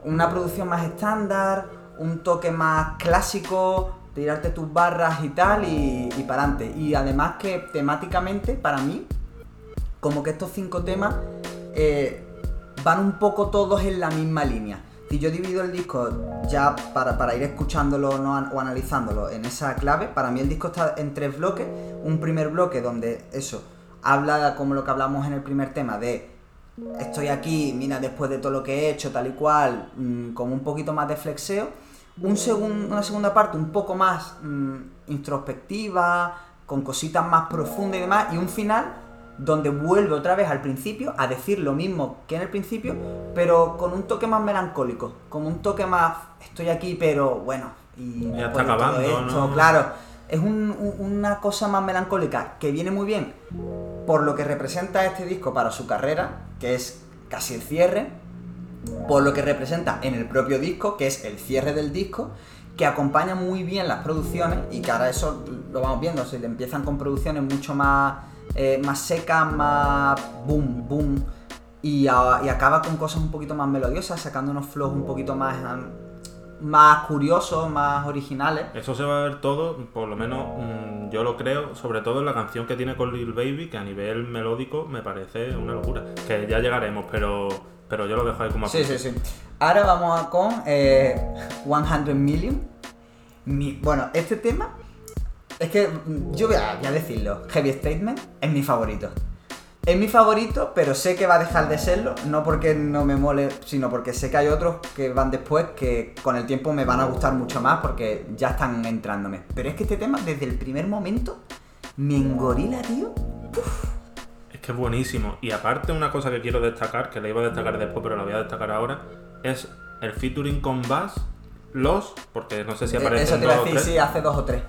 Una producción más estándar, un toque más clásico, tirarte tus barras y tal, y, y para adelante. Y además que temáticamente, para mí, como que estos cinco temas eh, van un poco todos en la misma línea. Si yo divido el disco ya para, para ir escuchándolo ¿no? o analizándolo en esa clave, para mí el disco está en tres bloques. Un primer bloque donde eso habla como lo que hablamos en el primer tema de estoy aquí, mira después de todo lo que he hecho, tal y cual, mm, como un poquito más de flexeo. Un segun- una segunda parte un poco más mm, introspectiva, con cositas más profundas y demás. Y un final donde vuelve otra vez al principio a decir lo mismo que en el principio, pero con un toque más melancólico, como un toque más estoy aquí, pero bueno, y Ya está acabando, esto, ¿no? claro, es un- un- una cosa más melancólica que viene muy bien por lo que representa este disco para su carrera, que es casi el cierre, por lo que representa en el propio disco, que es el cierre del disco, que acompaña muy bien las producciones y que ahora eso lo vamos viendo, se empiezan con producciones mucho más, eh, más secas, más boom, boom, y, a- y acaba con cosas un poquito más melodiosas, sacando unos flows un poquito más, más curiosos, más originales. Eso se va a ver todo, por lo menos mm, yo lo creo, sobre todo en la canción que tiene con Lil Baby, que a nivel melódico me parece una locura. Que ya llegaremos, pero, pero yo lo dejo ahí como Sí, sí, sí. Ahora vamos a con eh, 100 Million. Mi- bueno, este tema es que mm, yo voy a, voy a decirlo. Heavy Statement es mi favorito. Es mi favorito, pero sé que va a dejar de serlo, no porque no me mole, sino porque sé que hay otros que van después que con el tiempo me van a gustar mucho más porque ya están entrándome. Pero es que este tema, desde el primer momento, me engorila, tío. Es que es buenísimo. Y aparte una cosa que quiero destacar, que la iba a destacar después, pero la voy a destacar ahora, es el featuring con Bass, los, porque no sé si Eh, aparece Eso te iba a decir, sí, hace dos o tres.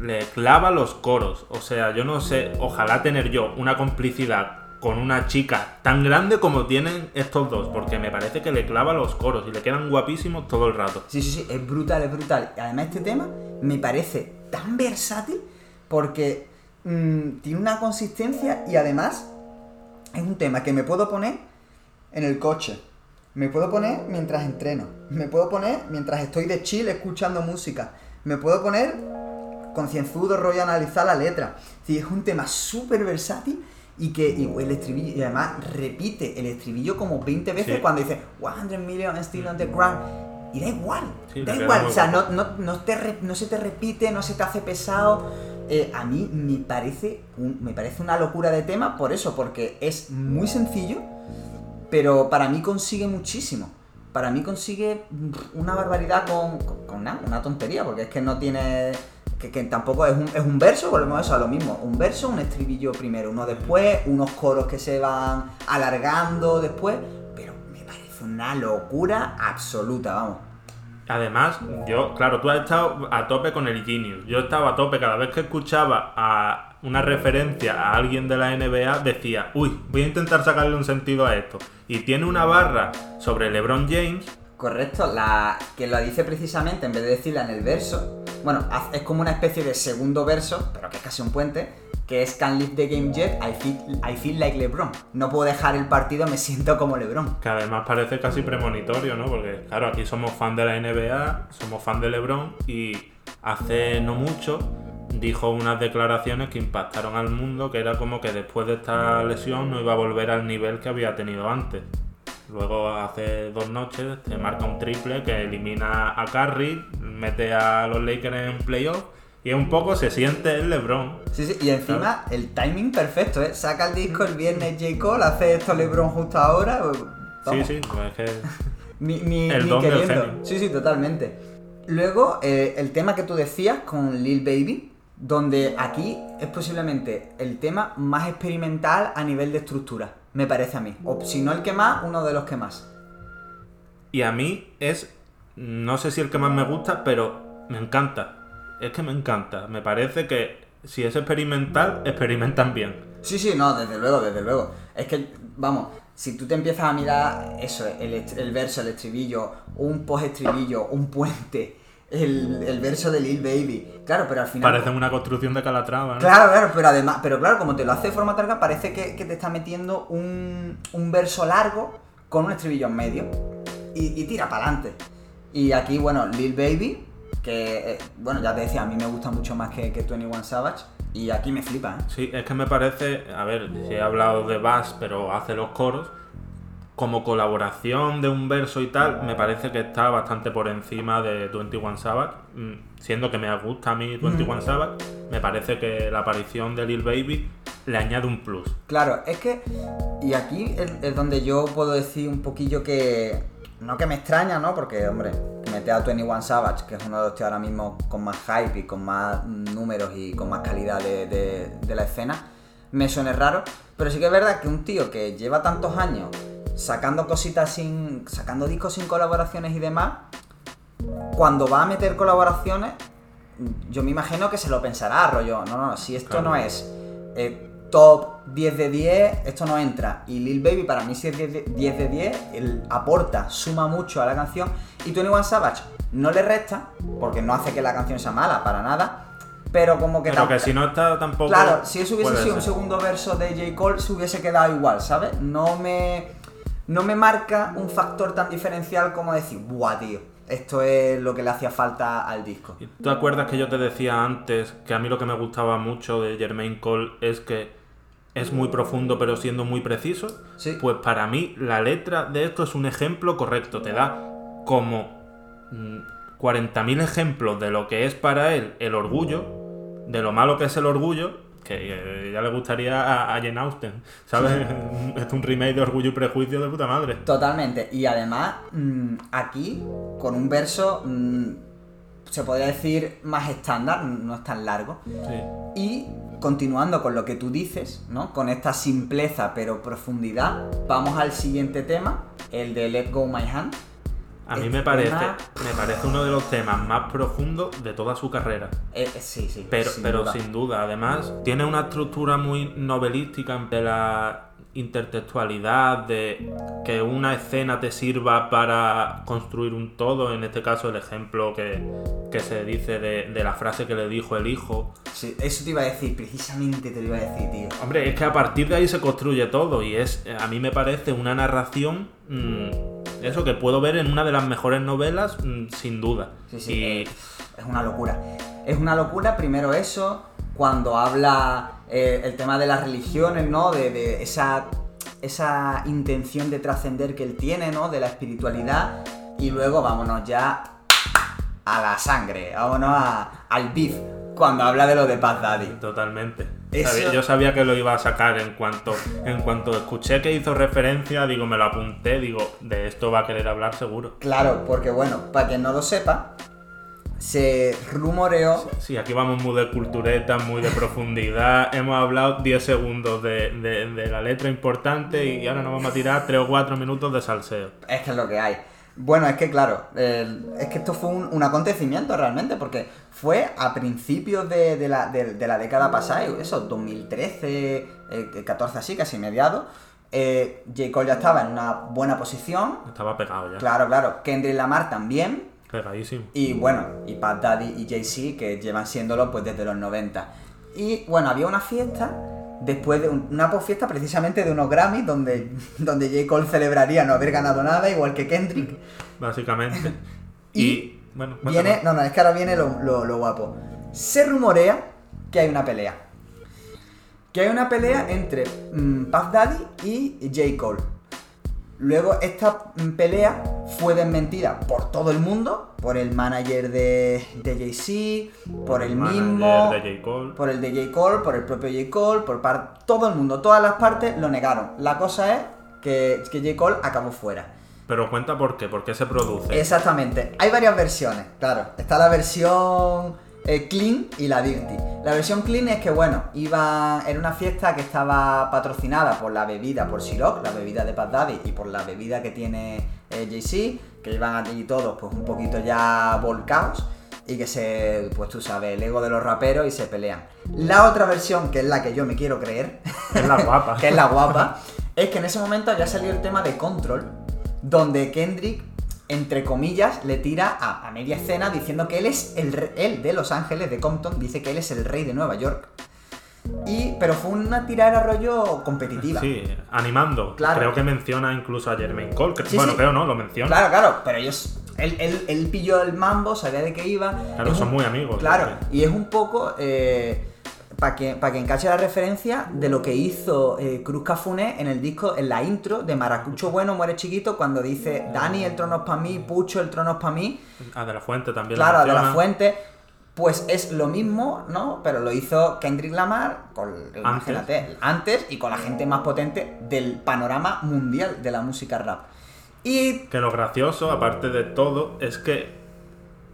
Le clava los coros. O sea, yo no sé, ojalá tener yo una complicidad con una chica tan grande como tienen estos dos, porque me parece que le clava los coros y le quedan guapísimos todo el rato. Sí, sí, sí, es brutal, es brutal. Y Además este tema me parece tan versátil porque mm, tiene una consistencia y además es un tema que me puedo poner en el coche. Me puedo poner mientras entreno. Me puedo poner mientras estoy de chill escuchando música. Me puedo poner concienzudo, rollo analizar la letra. Sí, es un tema súper versátil y que y el estribillo, y además repite el estribillo como 20 veces Sí. cuando dice 100 million still on the ground. Y da igual, Sí, da igual, o sea, no, guapo. no, no, te re- no se te repite, no se te hace pesado. Eh, a mí me parece, un- me parece una locura de tema por eso, porque es muy sencillo, pero para mí consigue muchísimo. Para mí consigue una barbaridad con, con- con nada, una tontería, porque es que no tiene. Que, tampoco es un, es un verso, volvemos a eso, a lo mismo. Un verso, un estribillo primero, uno después, unos coros que se van alargando después, pero me parece una locura absoluta, vamos. Además, yo, claro, tú has estado a tope con el Genius. Yo estaba a tope cada vez que escuchaba a una referencia a alguien de la NBA, decía, uy, voy a intentar sacarle un sentido a esto. Y tiene una barra sobre LeBron James. Correcto, la que lo dice precisamente en vez de decirla en el verso. Bueno, es como una especie de segundo verso, pero que es casi un puente, que es Can't leave the game yet, I feel, I feel like LeBron. No puedo dejar el partido, me siento como LeBron. Que además parece casi premonitorio, ¿no? Porque, claro, aquí somos fan de la NBA, somos fan de LeBron y hace no mucho dijo unas declaraciones que impactaron al mundo, que era como que después de esta lesión no iba a volver al nivel que había tenido antes. Luego hace dos noches te marca un triple que elimina a Curry, mete a los Lakers en playoff y un poco se siente el LeBron. Sí, sí, y encima el timing perfecto, ¿eh? Saca el disco el viernes J. Cole, hace esto LeBron justo ahora. pues, Sí, sí, es que Ni, ni, El ni don queriendo. Sí, sí, totalmente. Luego, eh, el tema que tú decías con Lil Baby, donde aquí es posiblemente el tema más experimental a nivel de estructura, me parece a mí. O si no el que más, uno de los que más. Y a mí es, no sé si el que más me gusta, pero me encanta. Es que me encanta. Me parece que si es experimental, experimentan bien. Sí, sí, no, desde luego, desde luego. Es que, vamos, si tú te empiezas a mirar eso, el, el verso, el estribillo, un post-estribillo, un puente, el, el verso de Lil Baby. Claro, pero al final. Parece una construcción de Calatrava, ¿no? Claro, claro, pero además, pero claro, como te lo hace de forma larga, parece que, que te está metiendo un, un verso largo con un estribillo en medio. Y, y tira para adelante. Y aquí, bueno, Lil Baby, que, eh, bueno, ya te decía, a mí me gusta mucho más que, que 21 Savage. Y aquí me flipa, ¿eh? Sí, es que me parece, a ver, si he hablado de Bass, pero hace los coros. Como colaboración de un verso y tal, me parece que está bastante por encima de 21 Savage. Mm, Siendo que me gusta a mí 21 Savage, me parece que la aparición de Lil Baby le añade un plus. Claro, es que. Y aquí es, es donde yo puedo decir un poquillo que. No que me extraña, ¿no? Porque, hombre, meter a 21 Savage, que es uno de los tíos ahora mismo con más hype y con más números y con más calidad de, de- de la escena, me suene raro. Pero sí que es verdad que un tío que lleva tantos años sacando cositas sin. sacando discos sin colaboraciones y demás, cuando va a meter colaboraciones, yo me imagino que se lo pensará, rollo. No, no, si esto Claro. no es eh, top 10 de 10, esto no entra. Y Lil Baby para mí sí es 10 de 10, de 10 él aporta, suma mucho a la canción. Y 21 Savage no le resta, porque no hace que la canción sea mala, para nada. Pero como que Pero que si no está tampoco. Claro, si eso hubiese sido un segundo verso de J. Cole, se hubiese quedado igual, ¿sabes? No me. No me marca un factor tan diferencial como decir, buah, tío, esto es lo que le hacía falta al disco. ¿Y ¿Tú te acuerdas que yo te decía antes que a mí lo que me gustaba mucho de Jermaine Cole es que es muy profundo pero siendo muy preciso? Sí. Pues para mí la letra de esto es un ejemplo correcto. Te da como mm, 40.000 ejemplos de lo que es para él el orgullo, de lo malo que es el orgullo, que ya le gustaría a, a Jane Austen, ¿sabes? es un remake de Orgullo y Prejuicio de puta madre. Totalmente. Y además, mm, aquí, con un verso, mm, se podría decir más estándar, no es tan largo. Sí. Y continuando con lo que tú dices, ¿no? Con esta simpleza pero profundidad, vamos al siguiente tema, el de Let Go My Hand. A mí me parece, me parece uno de los temas más profundos de toda su carrera. Eh, eh, sí, sí. Pero, sin pero duda. sin duda, además, tiene una estructura muy novelística de la intertextualidad, de que una escena te sirva para construir un todo. En este caso, el ejemplo que, que se dice de, de la frase que le dijo el hijo. Sí, eso te iba a decir, precisamente te lo iba a decir, tío. Hombre, es que a partir de ahí se construye todo y es, a mí me parece una narración, mm, eso que puedo ver en una de las mejores novelas, mm, sin duda. Sí, sí, Y- es una locura. Es una locura, primero eso, cuando habla eh, el tema de las religiones, ¿no? De, de esa, esa intención de trascender que él tiene, ¿no? De la espiritualidad. Y luego vámonos ya a la sangre, vámonos a- al beef, cuando habla de lo de Paz Daddy. Totalmente. Eso- Sabía- Yo sabía que lo iba a sacar en cuanto, en cuanto escuché que hizo referencia, digo, me lo apunté, digo, de esto va a querer hablar seguro. Claro, porque bueno, para quien no lo sepa, se rumoreó Sí, aquí vamos muy de cultureta, muy de profundidad. Hemos hablado 10 segundos de, de- de la letra importante y ahora nos vamos a tirar 3 o 4 minutos de salseo. Es que es lo que hay. Bueno, es que claro, el- es que esto fue un, un acontecimiento realmente, porque fue a principios de, de la, de- de la década pasada, eso, 2013, eh, 14 así, casi mediados. Eh, J. Cole ya estaba en una buena posición. Estaba pegado ya. Claro, claro. Kendrick Lamar también. Pegadísimo. Y bueno, y Pat Daddy y Jay-Z, que llevan siéndolo pues desde los 90. Y bueno, había una fiesta, después de un- una posfiesta precisamente de unos Grammys, donde, donde J. Cole celebraría no haber ganado nada, igual que Kendrick. Básicamente. Y y, bueno, Viene, no, no, es que ahora viene lo, lo- lo guapo. Se rumorea que hay una pelea. Que hay una pelea entre mm, Puff Daddy y J. Cole. Luego esta pelea fue desmentida por todo el mundo, por el manager de, de Jay-Z, por el manager mismo, de J. Cole. por el de J. Cole, por el propio J. Cole, por par- todo el mundo, todas las partes lo negaron. La cosa es que, que J. Cole acabó fuera. Pero cuenta por qué, por qué se produce. Exactamente. Hay varias versiones, claro. Está la versión eh, clean y la dirty. La versión clean es que, bueno, iba era una fiesta que estaba patrocinada por la bebida, por Ciroc, la bebida de Pat Daddy, y por la bebida que tiene eh, Jay-Z, que iban allí todos pues un poquito ya volcados y que se, pues tú sabes, el ego de los raperos y se pelean. La otra versión, que es la que yo me quiero creer, Es la guapa. que es la guapa, es que en ese momento había salido el tema de Control, donde Kendrick, entre comillas, le tira a, a media escena diciendo que él es el él de Los Ángeles, de Compton, dice que él es el rey de Nueva York. Y, pero fue una tirada rollo competitiva. Sí, animando. Claro. Creo que menciona incluso a Jermaine Cole. que- Sí, bueno, sí. creo no, lo menciona. Claro, claro, pero ellos. Él, él- él pilló el mambo, sabía de qué iba. Claro, Es son un- muy amigos. Claro, y es un poco. eh, para que, para que encache la referencia de lo que hizo eh, Cruz Cafuné en el disco, en la intro de Maracucho Bueno, Muere Chiquito, cuando dice Dani, el trono es para mí, Pucho, el trono es para mí. Ah, de la fuente también. Claro, de la fuente. Pues es lo mismo, ¿no? Pero lo hizo Kendrick Lamar, con, imagínate, antes y con la gente más potente del panorama mundial de la música rap. Y Que lo gracioso, aparte de todo, es que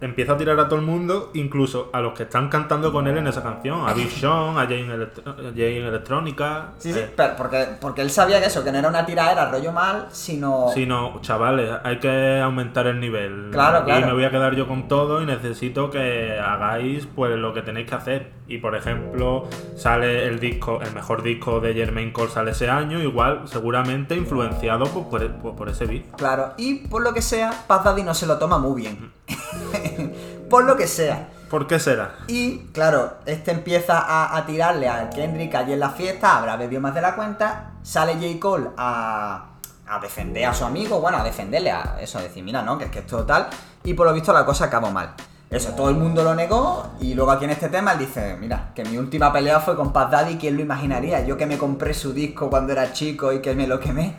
empieza a tirar a todo el mundo, incluso a los que están cantando con él en esa canción. A Big Sean, a Jay en, Electro- Jay en Electrónica. Sí, sí, eh, pero porque, porque él sabía que eso, que no era una tiraera rollo mal, sino... Sino, chavales, hay que aumentar el nivel. Claro, claro. me voy a quedar yo con todo y necesito que hagáis pues lo que tenéis que hacer. Y por ejemplo, sale el disco, el mejor disco de Jermaine Cole sale ese año, igual, seguramente influenciado pues, por, por- por ese beat. Claro, y por lo que sea, Paz Daddy no se lo toma muy bien. por lo que sea. ¿Por qué será? Y claro, este empieza a, a tirarle a Kendrick allí en la fiesta, habrá bebido más de la cuenta, sale J. Cole a, a defender a su amigo, bueno, a defenderle, a eso, a decir, mira, no, que es que es todo tal, y por lo visto la cosa acabó mal. Eso, todo el mundo lo negó, y luego aquí en este tema él dice, mira, que mi última pelea fue con Paz Daddy, ¿quién lo imaginaría? Yo que me compré su disco cuando era chico y que me lo quemé.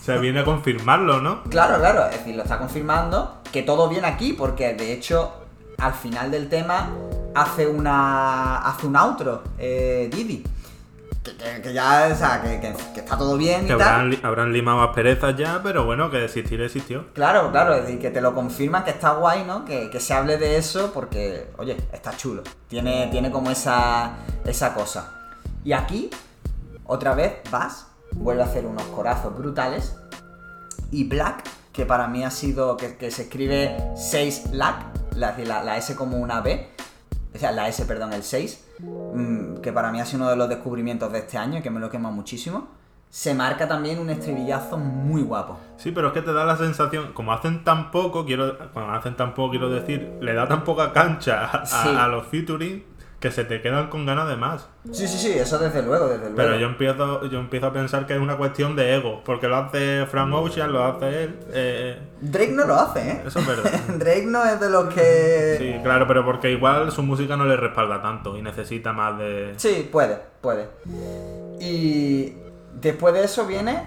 Se viene a confirmarlo, ¿no? Claro, claro, es decir, lo está confirmando que todo viene aquí, porque de hecho, al final del tema hace una. hace un outro, eh, Didi. Que, que- que ya, o sea, que, que- está todo bien Que y tal. habrán, li- habrán limado asperezas ya, pero bueno, que existir existió. Claro, claro, es decir, que te lo confirman que está guay, ¿no? Que, que se hable de eso porque, oye, está chulo. Tiene, tiene como esa, esa cosa. Y aquí, otra vez, Bass vuelve a hacer unos corazos brutales. Y Black, que para mí ha sido, que, que se escribe 6 Lack, la, la, la S como una B. O sea, la S, perdón, el 6. mm, que para mí ha sido uno de los descubrimientos de este año y que me lo quema muchísimo. Se marca también un estribillazo muy guapo. Sí, pero es que te da la sensación, como hacen tan poco, quiero, cuando hacen tan poco, quiero decir, le da tan poca cancha a, a los featuring que se te quedan con ganas de más. Sí, sí, sí, eso desde luego, desde luego. Pero yo empiezo, yo empiezo a pensar que es una cuestión de ego, porque lo hace Frank Ocean, lo hace él. eh, Drake no lo hace, ¿eh? eso es verdad. Drake no es de los que... Sí, claro, pero porque igual su música no le respalda tanto y necesita más de. Sí, puede, puede. Y después de eso viene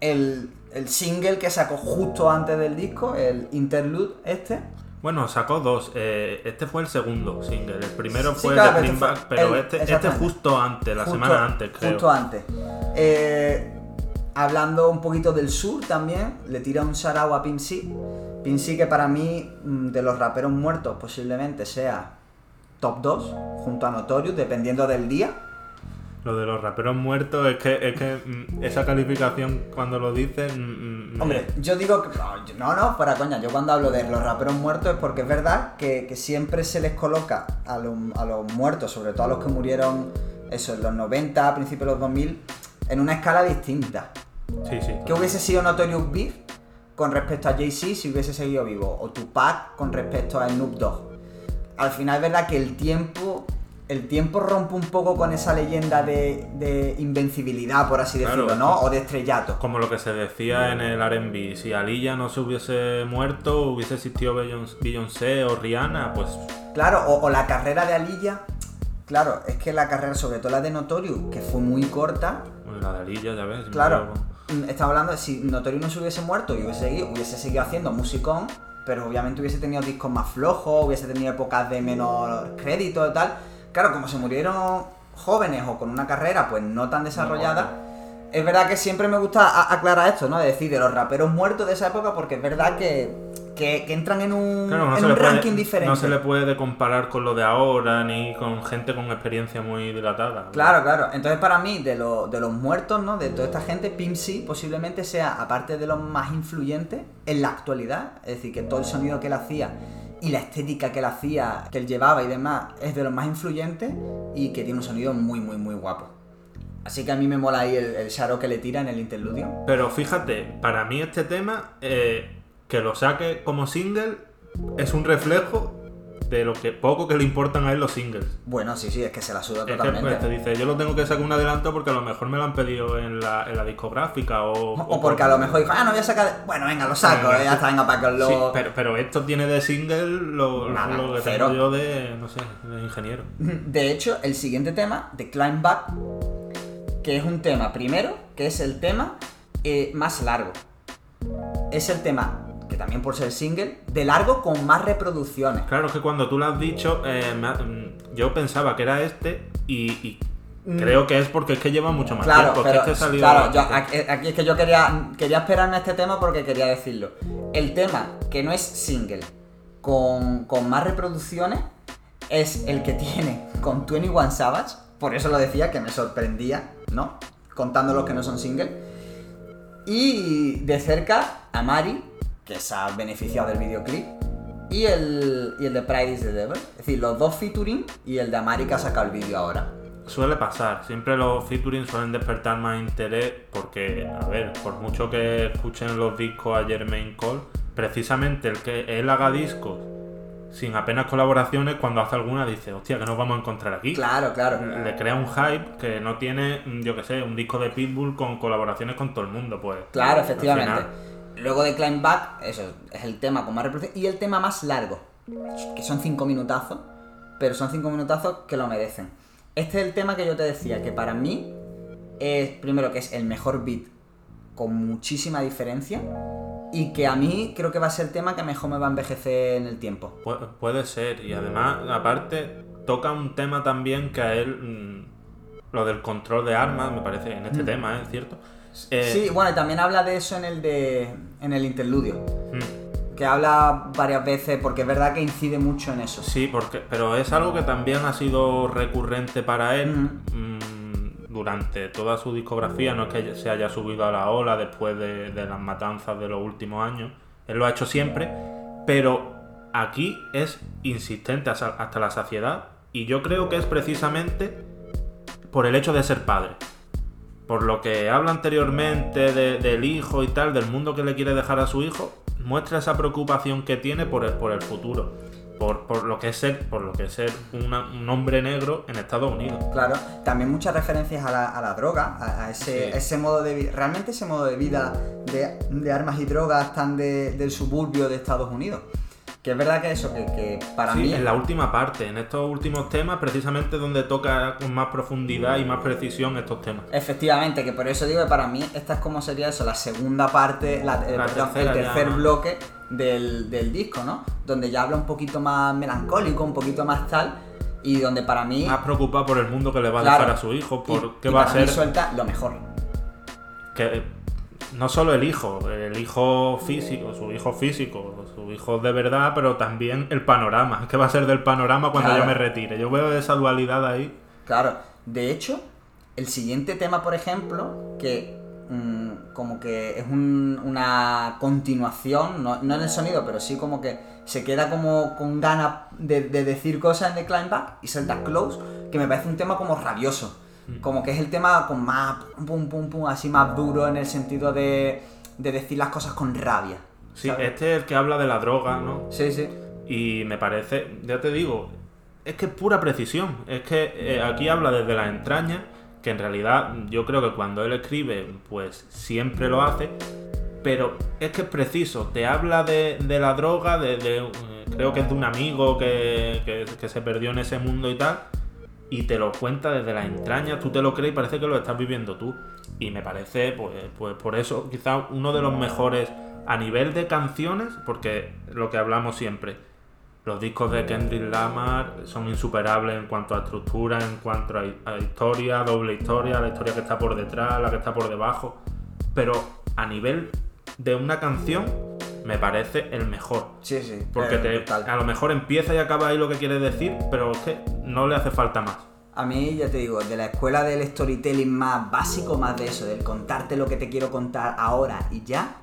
el, el single que sacó justo antes del disco, el interlude este. Bueno, sacó dos. eh, este fue el segundo single. El primero Sí, fue claro, este Back, pero el- este, este justo antes, la Justo- semana antes, creo. Justo antes. Eh, hablando un poquito del sur también, le tira un sarau a. Pimp C que para mí, mm, de los raperos muertos, posiblemente sea top 2, junto a Notorious, dependiendo del día. Lo de los raperos muertos es que, es que mm, esa calificación cuando lo dices. mm, mm, Hombre, yo digo que. No, yo- no, no, fuera coña. Yo cuando hablo de los raperos muertos es porque es verdad que, que siempre se les coloca a los, a los muertos, sobre todo a los que murieron, eso, en los 90, a principios de los 2000, en una escala distinta. Sí, sí. ¿Qué hubiese sido Notorious Big con respecto a Jay-Z si hubiese seguido vivo? O Tupac con respecto a Snoop Dogg. Al final es verdad que el tiempo. El tiempo rompe un poco con esa leyenda de, de invencibilidad, por así Claro. decirlo, ¿no? O de estrellato. Como lo que se decía en el RB, si Aliyah no se hubiese muerto, hubiese existido Beyoncé- o Rihanna, pues Claro, o, o la carrera de Alilla. Claro, es que la carrera, sobre todo la de Notorious, que fue muy corta. la de Aliyah, ya ves. Claro, mm, estaba hablando de si Notorious no se hubiese muerto y hubiese seguido, hubiese seguido haciendo musicón, pero obviamente hubiese tenido discos más flojos, hubiese tenido épocas de menor crédito y tal. Claro, como se murieron jóvenes o con una carrera pues no tan desarrollada. Es verdad que siempre me gusta aclarar esto, ¿no? Es decir, de los raperos muertos de esa época, porque es verdad que, que, que entran en un, Claro, no en se, un le puede, ranking diferente. no se le puede comparar con lo de ahora ni con gente con experiencia muy dilatada. Claro, claro. Entonces, para mí, de, lo- de los muertos, ¿no? De toda esta gente, Pimp C posiblemente sea, aparte de los más influyentes, en la actualidad. Es decir, que todo el sonido que él hacía y la estética que él hacía, que él llevaba y demás, es de los más influyentes y que tiene un sonido muy, muy, muy guapo. Así que a mí me mola ahí el, el que le tira en el interludio. Pero fíjate, para mí este tema, eh, que lo saque como single, es un reflejo de lo que poco que le importan a él los singles. Bueno, sí, sí, es que se la suda Es que totalmente. pues, te dice, yo lo tengo que sacar un adelanto porque a lo mejor me lo han pedido en la, en la discográfica o... O porque a lo mejor dijo, ah, no voy a sacar. Bueno, venga, lo saco, Venga, eh, ya está, venga, para que lo. Sí, pero, pero esto tiene de single lo, Nada, lo que cero. tengo yo de, no sé, de ingeniero. De hecho, el siguiente tema, de Climb Back, que es un tema, primero, que es el tema eh, más largo. Es el tema, que también por ser single, de largo con más reproducciones. Claro, es que cuando tú lo has dicho, eh, me ha- mm, yo pensaba que era este y, y Mm. creo que es porque es que lleva mucho más Claro, tiempo. pero, este salió claro, yo- aquí, aquí es que yo quería, quería esperarme a este tema porque quería decirlo. El tema que no es single con, con más reproducciones es el que tiene con 21 Savage, por eso lo decía que me sorprendía, ¿no? Contando los que no son single. Y de cerca a Mari, que se ha beneficiado del videoclip, y el, y el de Pride is the Devil. Es decir, los dos featuring y el de Amari que ha sacado el vídeo ahora. Suele pasar, siempre los featuring suelen despertar más interés porque, a ver, por mucho que escuchen los discos a Jermaine Cole, precisamente el que él haga discos sin apenas colaboraciones, cuando hace alguna dice, hostia, que nos vamos a encontrar aquí. Claro, claro. Le crea un hype que no tiene, yo que sé, un disco de Pitbull con colaboraciones con todo el mundo, pues. Claro, efectivamente. final- Luego de Climb Back, eso es el tema con más reproducción y el tema más largo, que son cinco minutazos, pero son cinco minutazos que lo merecen. Este es el tema que yo te decía, que para mí es, primero, que es el mejor beat con muchísima diferencia y que a mí creo que va a ser el tema que mejor me va a envejecer en el tiempo. Pu- puede ser, y además, aparte, toca un tema también que a él, mm, lo del control de armas, me parece, en este tema, ¿eh? ¿Cierto? Eh, Sí, bueno, y también habla de eso en el de en el interludio, mm, que habla varias veces porque es verdad que incide mucho en eso. Sí, porque, pero es algo que también ha sido recurrente para él mm, durante toda su discografía. No es que se haya subido a la ola después de, de las matanzas de los últimos años. Él lo ha hecho siempre, pero aquí es insistente hasta hasta la saciedad. Y yo creo que es precisamente por el hecho de ser padre. Por lo que habla anteriormente de- del hijo y tal, del mundo que le quiere dejar a su hijo, muestra esa preocupación que tiene por el, por el futuro. Por, por lo que es ser, por lo que es ser una- un hombre negro en Estados Unidos. Claro, también muchas referencias a la, a la droga, a, a ese, Sí. ese modo de vida. Realmente ese modo de vida de, de armas y drogas tan de- del suburbio de Estados Unidos. Que es verdad que eso, que, que para Sí, mí. en la última parte, en estos últimos temas, precisamente donde toca con más profundidad y más precisión estos temas. Efectivamente, que por eso digo que para mí esta es como sería eso, la segunda parte, la- eh, La perdón, tercera el tercer bloque del, del disco, ¿no? Donde ya habla un poquito más melancólico, un poquito más tal, y donde para mí. Más preocupado por el mundo que le va a Claro. dejar a su hijo, y- por qué y va a para mí ser. suelta lo mejor. que no solo el hijo, el hijo físico, su hijo físico, su hijo de verdad, pero también el panorama. ¿Qué va a ser del panorama cuando Claro. yo me retire? Yo veo esa dualidad ahí. Claro, de hecho, el siguiente tema, por ejemplo, que mm, como que es un- una continuación, no, no en el sonido, pero sí como que se queda como con ganas de, de decir cosas en The Climb Back y Zelda Close, que me parece un tema como rabioso. Como que es el tema con más pum pum pum pum, así más duro en el sentido de, de decir las cosas con rabia. Sí, ¿sabes? este es el que habla de la droga, ¿no? Sí, sí. Y me parece, ya te digo, es que es pura precisión. Es que eh, aquí habla desde las entrañas, que en realidad yo creo que cuando él escribe, pues siempre lo hace. Pero es que es preciso, te habla de, de la droga, de, de, eh, creo que es de un amigo que, que- que se perdió en ese mundo y tal, y te lo cuenta desde las entrañas, tú te lo crees y parece que lo estás viviendo tú. Y me parece, pues, pues por eso, quizá uno de los mejores a nivel de canciones, porque lo que hablamos siempre, los discos de Kendrick Lamar son insuperables en cuanto a estructura, en cuanto a, historia, doble historia, la historia que está por detrás, la que está por debajo. Pero a nivel de una canción, me parece el mejor. Sí, sí. Porque eh, te- a lo mejor empieza y acaba ahí lo que quiere decir, pero es que no le hace falta más. A mí, ya te digo, de la escuela del storytelling más básico, más de eso, del contarte lo que te quiero contar ahora y ya,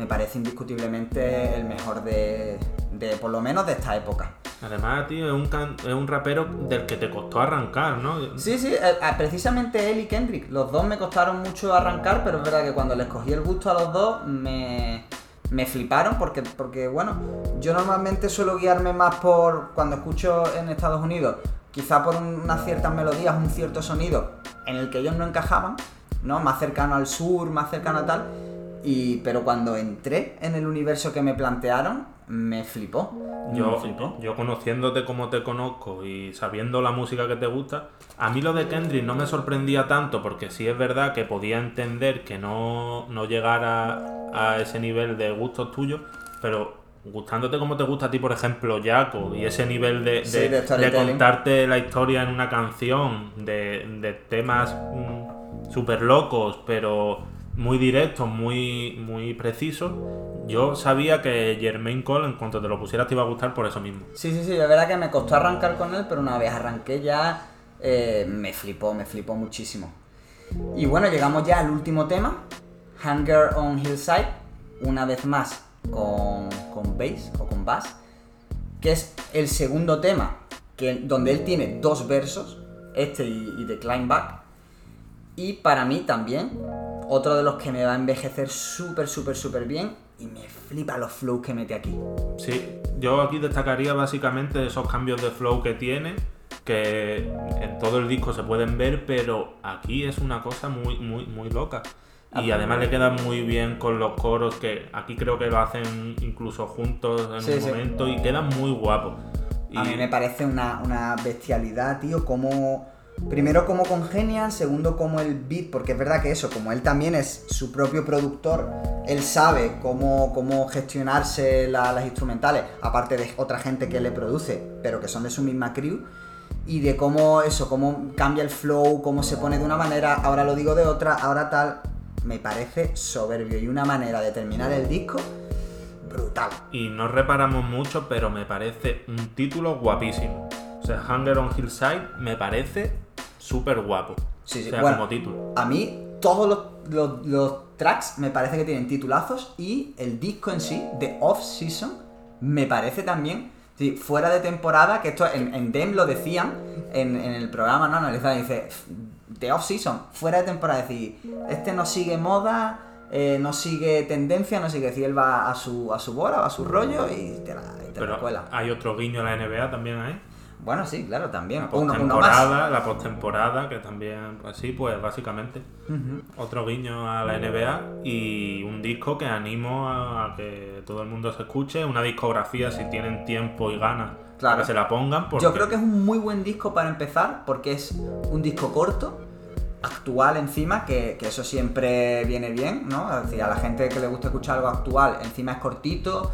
me parece indiscutiblemente el mejor de, de por lo menos de esta época. Además, tío, es un, can- es un rapero del que te costó arrancar, ¿no? Sí, sí, eh, eh, precisamente él y Kendrick, los dos me costaron mucho arrancar, pero es verdad que cuando les cogí el gusto a los dos, me, me fliparon porque, porque, bueno, yo normalmente suelo guiarme más por cuando escucho en Estados Unidos, quizá por unas ciertas melodías, un cierto sonido en el que ellos no encajaban, ¿no? Más cercano al sur, más cercano a tal. Y, pero cuando entré en el universo que me plantearon, me flipó. Yo, Me flipó. yo conociéndote como te conozco y sabiendo la música que te gusta, a mí lo de Kendrick no me sorprendía tanto porque sí es verdad que podía entender que no, no llegara a ese nivel de gustos tuyos, pero gustándote como te gusta a ti, por ejemplo, Jaco, y ese nivel de, Sí, de- contarte la historia en una canción, de, de temas súper locos, pero muy directos, muy, muy precisos, yo sabía que Jermaine Cole, en cuanto te lo pusieras, te iba a gustar por eso mismo. Sí, sí, sí, es verdad que me costó arrancar con él, pero una vez arranqué ya eh, me flipó, me flipó muchísimo. Y bueno, llegamos ya al último tema, Hunger on Hillside, una vez más con, con bass o con bass, que es el segundo tema que, donde él tiene dos versos, este y, y The Climb Back, y para mí también, otro de los que me va a envejecer súper, súper, súper bien, y me flipa los flows que mete aquí. Sí, yo aquí destacaría básicamente esos cambios de flow que tiene, que en todo el disco se pueden ver, pero aquí es una cosa muy, muy, muy loca. Y además le queda muy bien con los coros, que aquí creo que lo hacen incluso juntos en Sí, un sí. momento y quedan muy guapos. Y A mí me parece una, una bestialidad, tío, como... Primero como congenian, segundo como el beat, porque es verdad que eso, como él también es su propio productor, él sabe cómo, cómo gestionarse la- las instrumentales, aparte de otra gente que le produce, pero que son de su misma crew, y de cómo eso, cómo cambia el flow, cómo se pone de una manera, ahora lo digo de otra, ahora tal, me parece soberbio y una manera de terminar el disco brutal. y no reparamos mucho, pero me parece un título guapísimo. O sea, Hunger on Hillside me parece súper guapo. Sí, sí, O sea, bueno, como título. A mí, todos los, los- los tracks me parece que tienen titulazos y el disco en sí, de Off-Season, me parece también, sí, fuera de temporada, que esto en, en Dem lo decían en, en el programa, ¿no? Analizaban, dice, de Off-Season, fuera de temporada, es decir, este no sigue moda, eh, no sigue tendencia, no sigue, decir, él va a su, a su bola, va a su rollo y te la, y te la cuela. hay otro guiño a la NBA también ahí. Bueno, sí, claro, también. La postemporada, la postemporada, que también, pues sí, pues básicamente. Otro guiño a la NBA y un disco que animo a, a que todo el mundo se escuche. Una discografía, si tienen tiempo y ganas, Claro. que se la pongan. Porque Yo creo que es un muy buen disco para empezar porque es un disco corto, actual encima, que, que eso siempre viene bien, ¿no? Es decir, a la gente que le gusta escuchar algo actual, encima es cortito.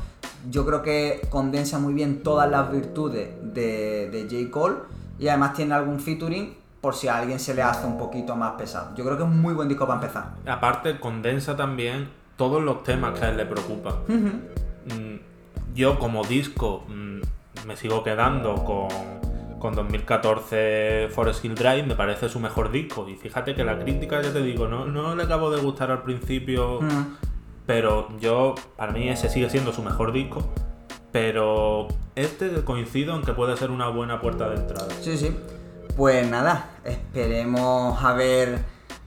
Yo creo que condensa muy bien todas las virtudes de, de J. Cole y además tiene algún featuring por si a alguien se le hace un poquito más pesado. Yo creo que es un muy buen disco para empezar. Aparte, condensa también todos los temas que a él le preocupan. Mm, Yo, como disco, mm, me sigo quedando con, con 2014 Forest Hill Drive, me parece su mejor disco. Y fíjate que la crítica, ya te digo, no, no le acabo de gustar al principio. Pero yo, para mí, ese sigue siendo su mejor disco. Pero este coincido en que puede ser una buena puerta de entrada. Sí, sí. Pues nada, esperemos haber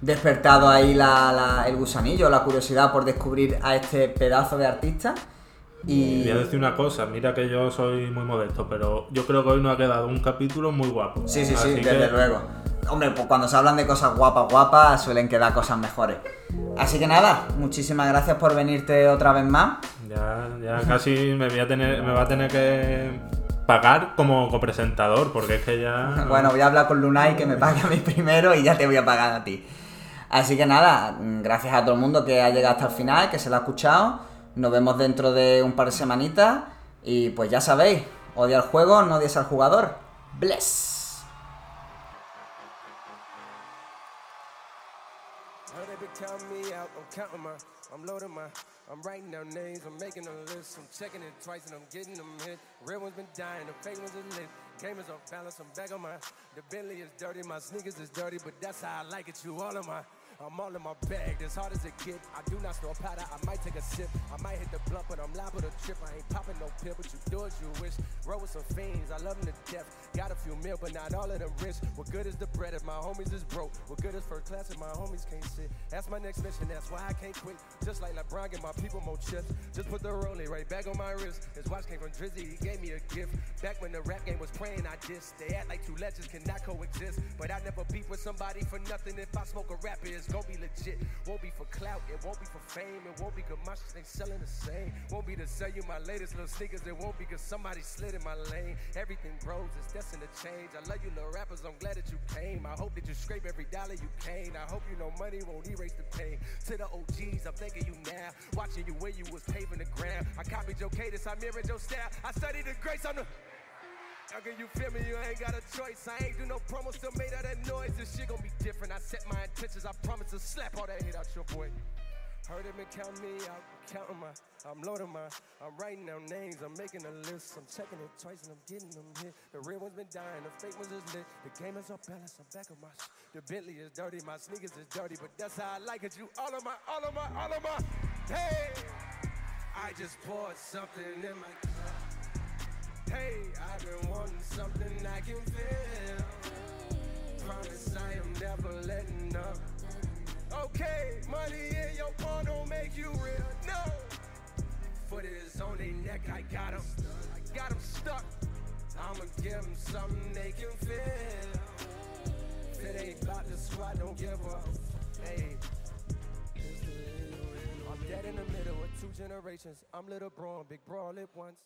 despertado ahí la- la- el gusanillo, la curiosidad por descubrir a este pedazo de artista. Y Voy a decir una cosa, mira que yo soy muy modesto, pero yo creo que hoy nos ha quedado un capítulo muy guapo. sí, sí, sí, desde que- luego. Hombre, pues cuando se hablan de cosas guapas, guapas, suelen quedar cosas mejores. Así que nada, muchísimas gracias por venirte otra vez más. Ya, ya casi me voy a tener, me va a tener que pagar como copresentador, porque es que ya. Bueno, voy a hablar con Lunay que me pague a mí primero y ya te voy a pagar a ti. Así que nada, gracias a todo el mundo que ha llegado hasta el final, que se lo ha escuchado. Nos vemos dentro de un par de semanitas. Y pues ya sabéis, odia el juego, no odies al jugador. Bless. Counting my, I'm loading my, I'm writing down names, I'm making a list, I'm checking it twice and I'm getting them hit. Real ones been dying, the fake ones are lit. Game is off balance, I'm back on my, the Bentley is dirty, my sneakers is dirty, but that's how I like it, you all of my, I'm all in my bag, as hard as it get. I do not snore powder, I might take a sip. I might hit the blunt, but I'm liable to trip. I ain't popping no pill, but you do as you wish. Roll with some fiends, I love them to death. Got a few mil, but not all of them rich. What good is the bread if my homies is broke? What good is first class if my homies can't sit? That's my next mission, that's why I can't quit. Just like LeBron, get my people more chips. Just put the rolling right back on my wrist. His watch came from Drizzy, he gave me a gift. Back when the rap game was praying, I dissed. They act like two legends cannot coexist. But I never beef with somebody for nothing. If I smoke a rapper, it's gonna be legit. Won't be for clout, it won't be for fame. It won't be cause my shit ain't selling the same. Won't be to sell you my latest little sneakers. It won't be cause somebody slid in my lane. Everything grows, it's destined to change. I love you little rappers, I'm glad that you came. I hope that you scrape every dollar you came. I hope you know money won't erase the pain. To the OGs, I'm thanking you now. Watching you when you was paving the ground. I copied your cadence, I mirrored your style. I studied the grace on the. How you feel me? You ain't got a choice. I ain't do no promo, still made all that noise. This shit gon' be different. I set my intentions. I promise to slap all that hate out your boy. Heard him and count me out, counting my, I'm loading my, I'm writing down names, I'm making a list, I'm checking it twice and I'm getting them hit. The real ones been dying, the fake ones is lit. The game is off balance, I'm back on my, sh- the Bentley is dirty, my sneakers is dirty, but that's how I like it. You all of my, all of my, all of my, hey, I just poured something in my cup. Hey, I've been wanting something I can feel. Promise I am never letting up. Okay, money in your palm don't make you real. No. Foot is on their neck, I got them. I got them stuck. I'ma give them something they can feel. If it ain't about the squad, don't give up. Hey. I'm dead in the middle of two generations. I'm little bro and big bro all at once.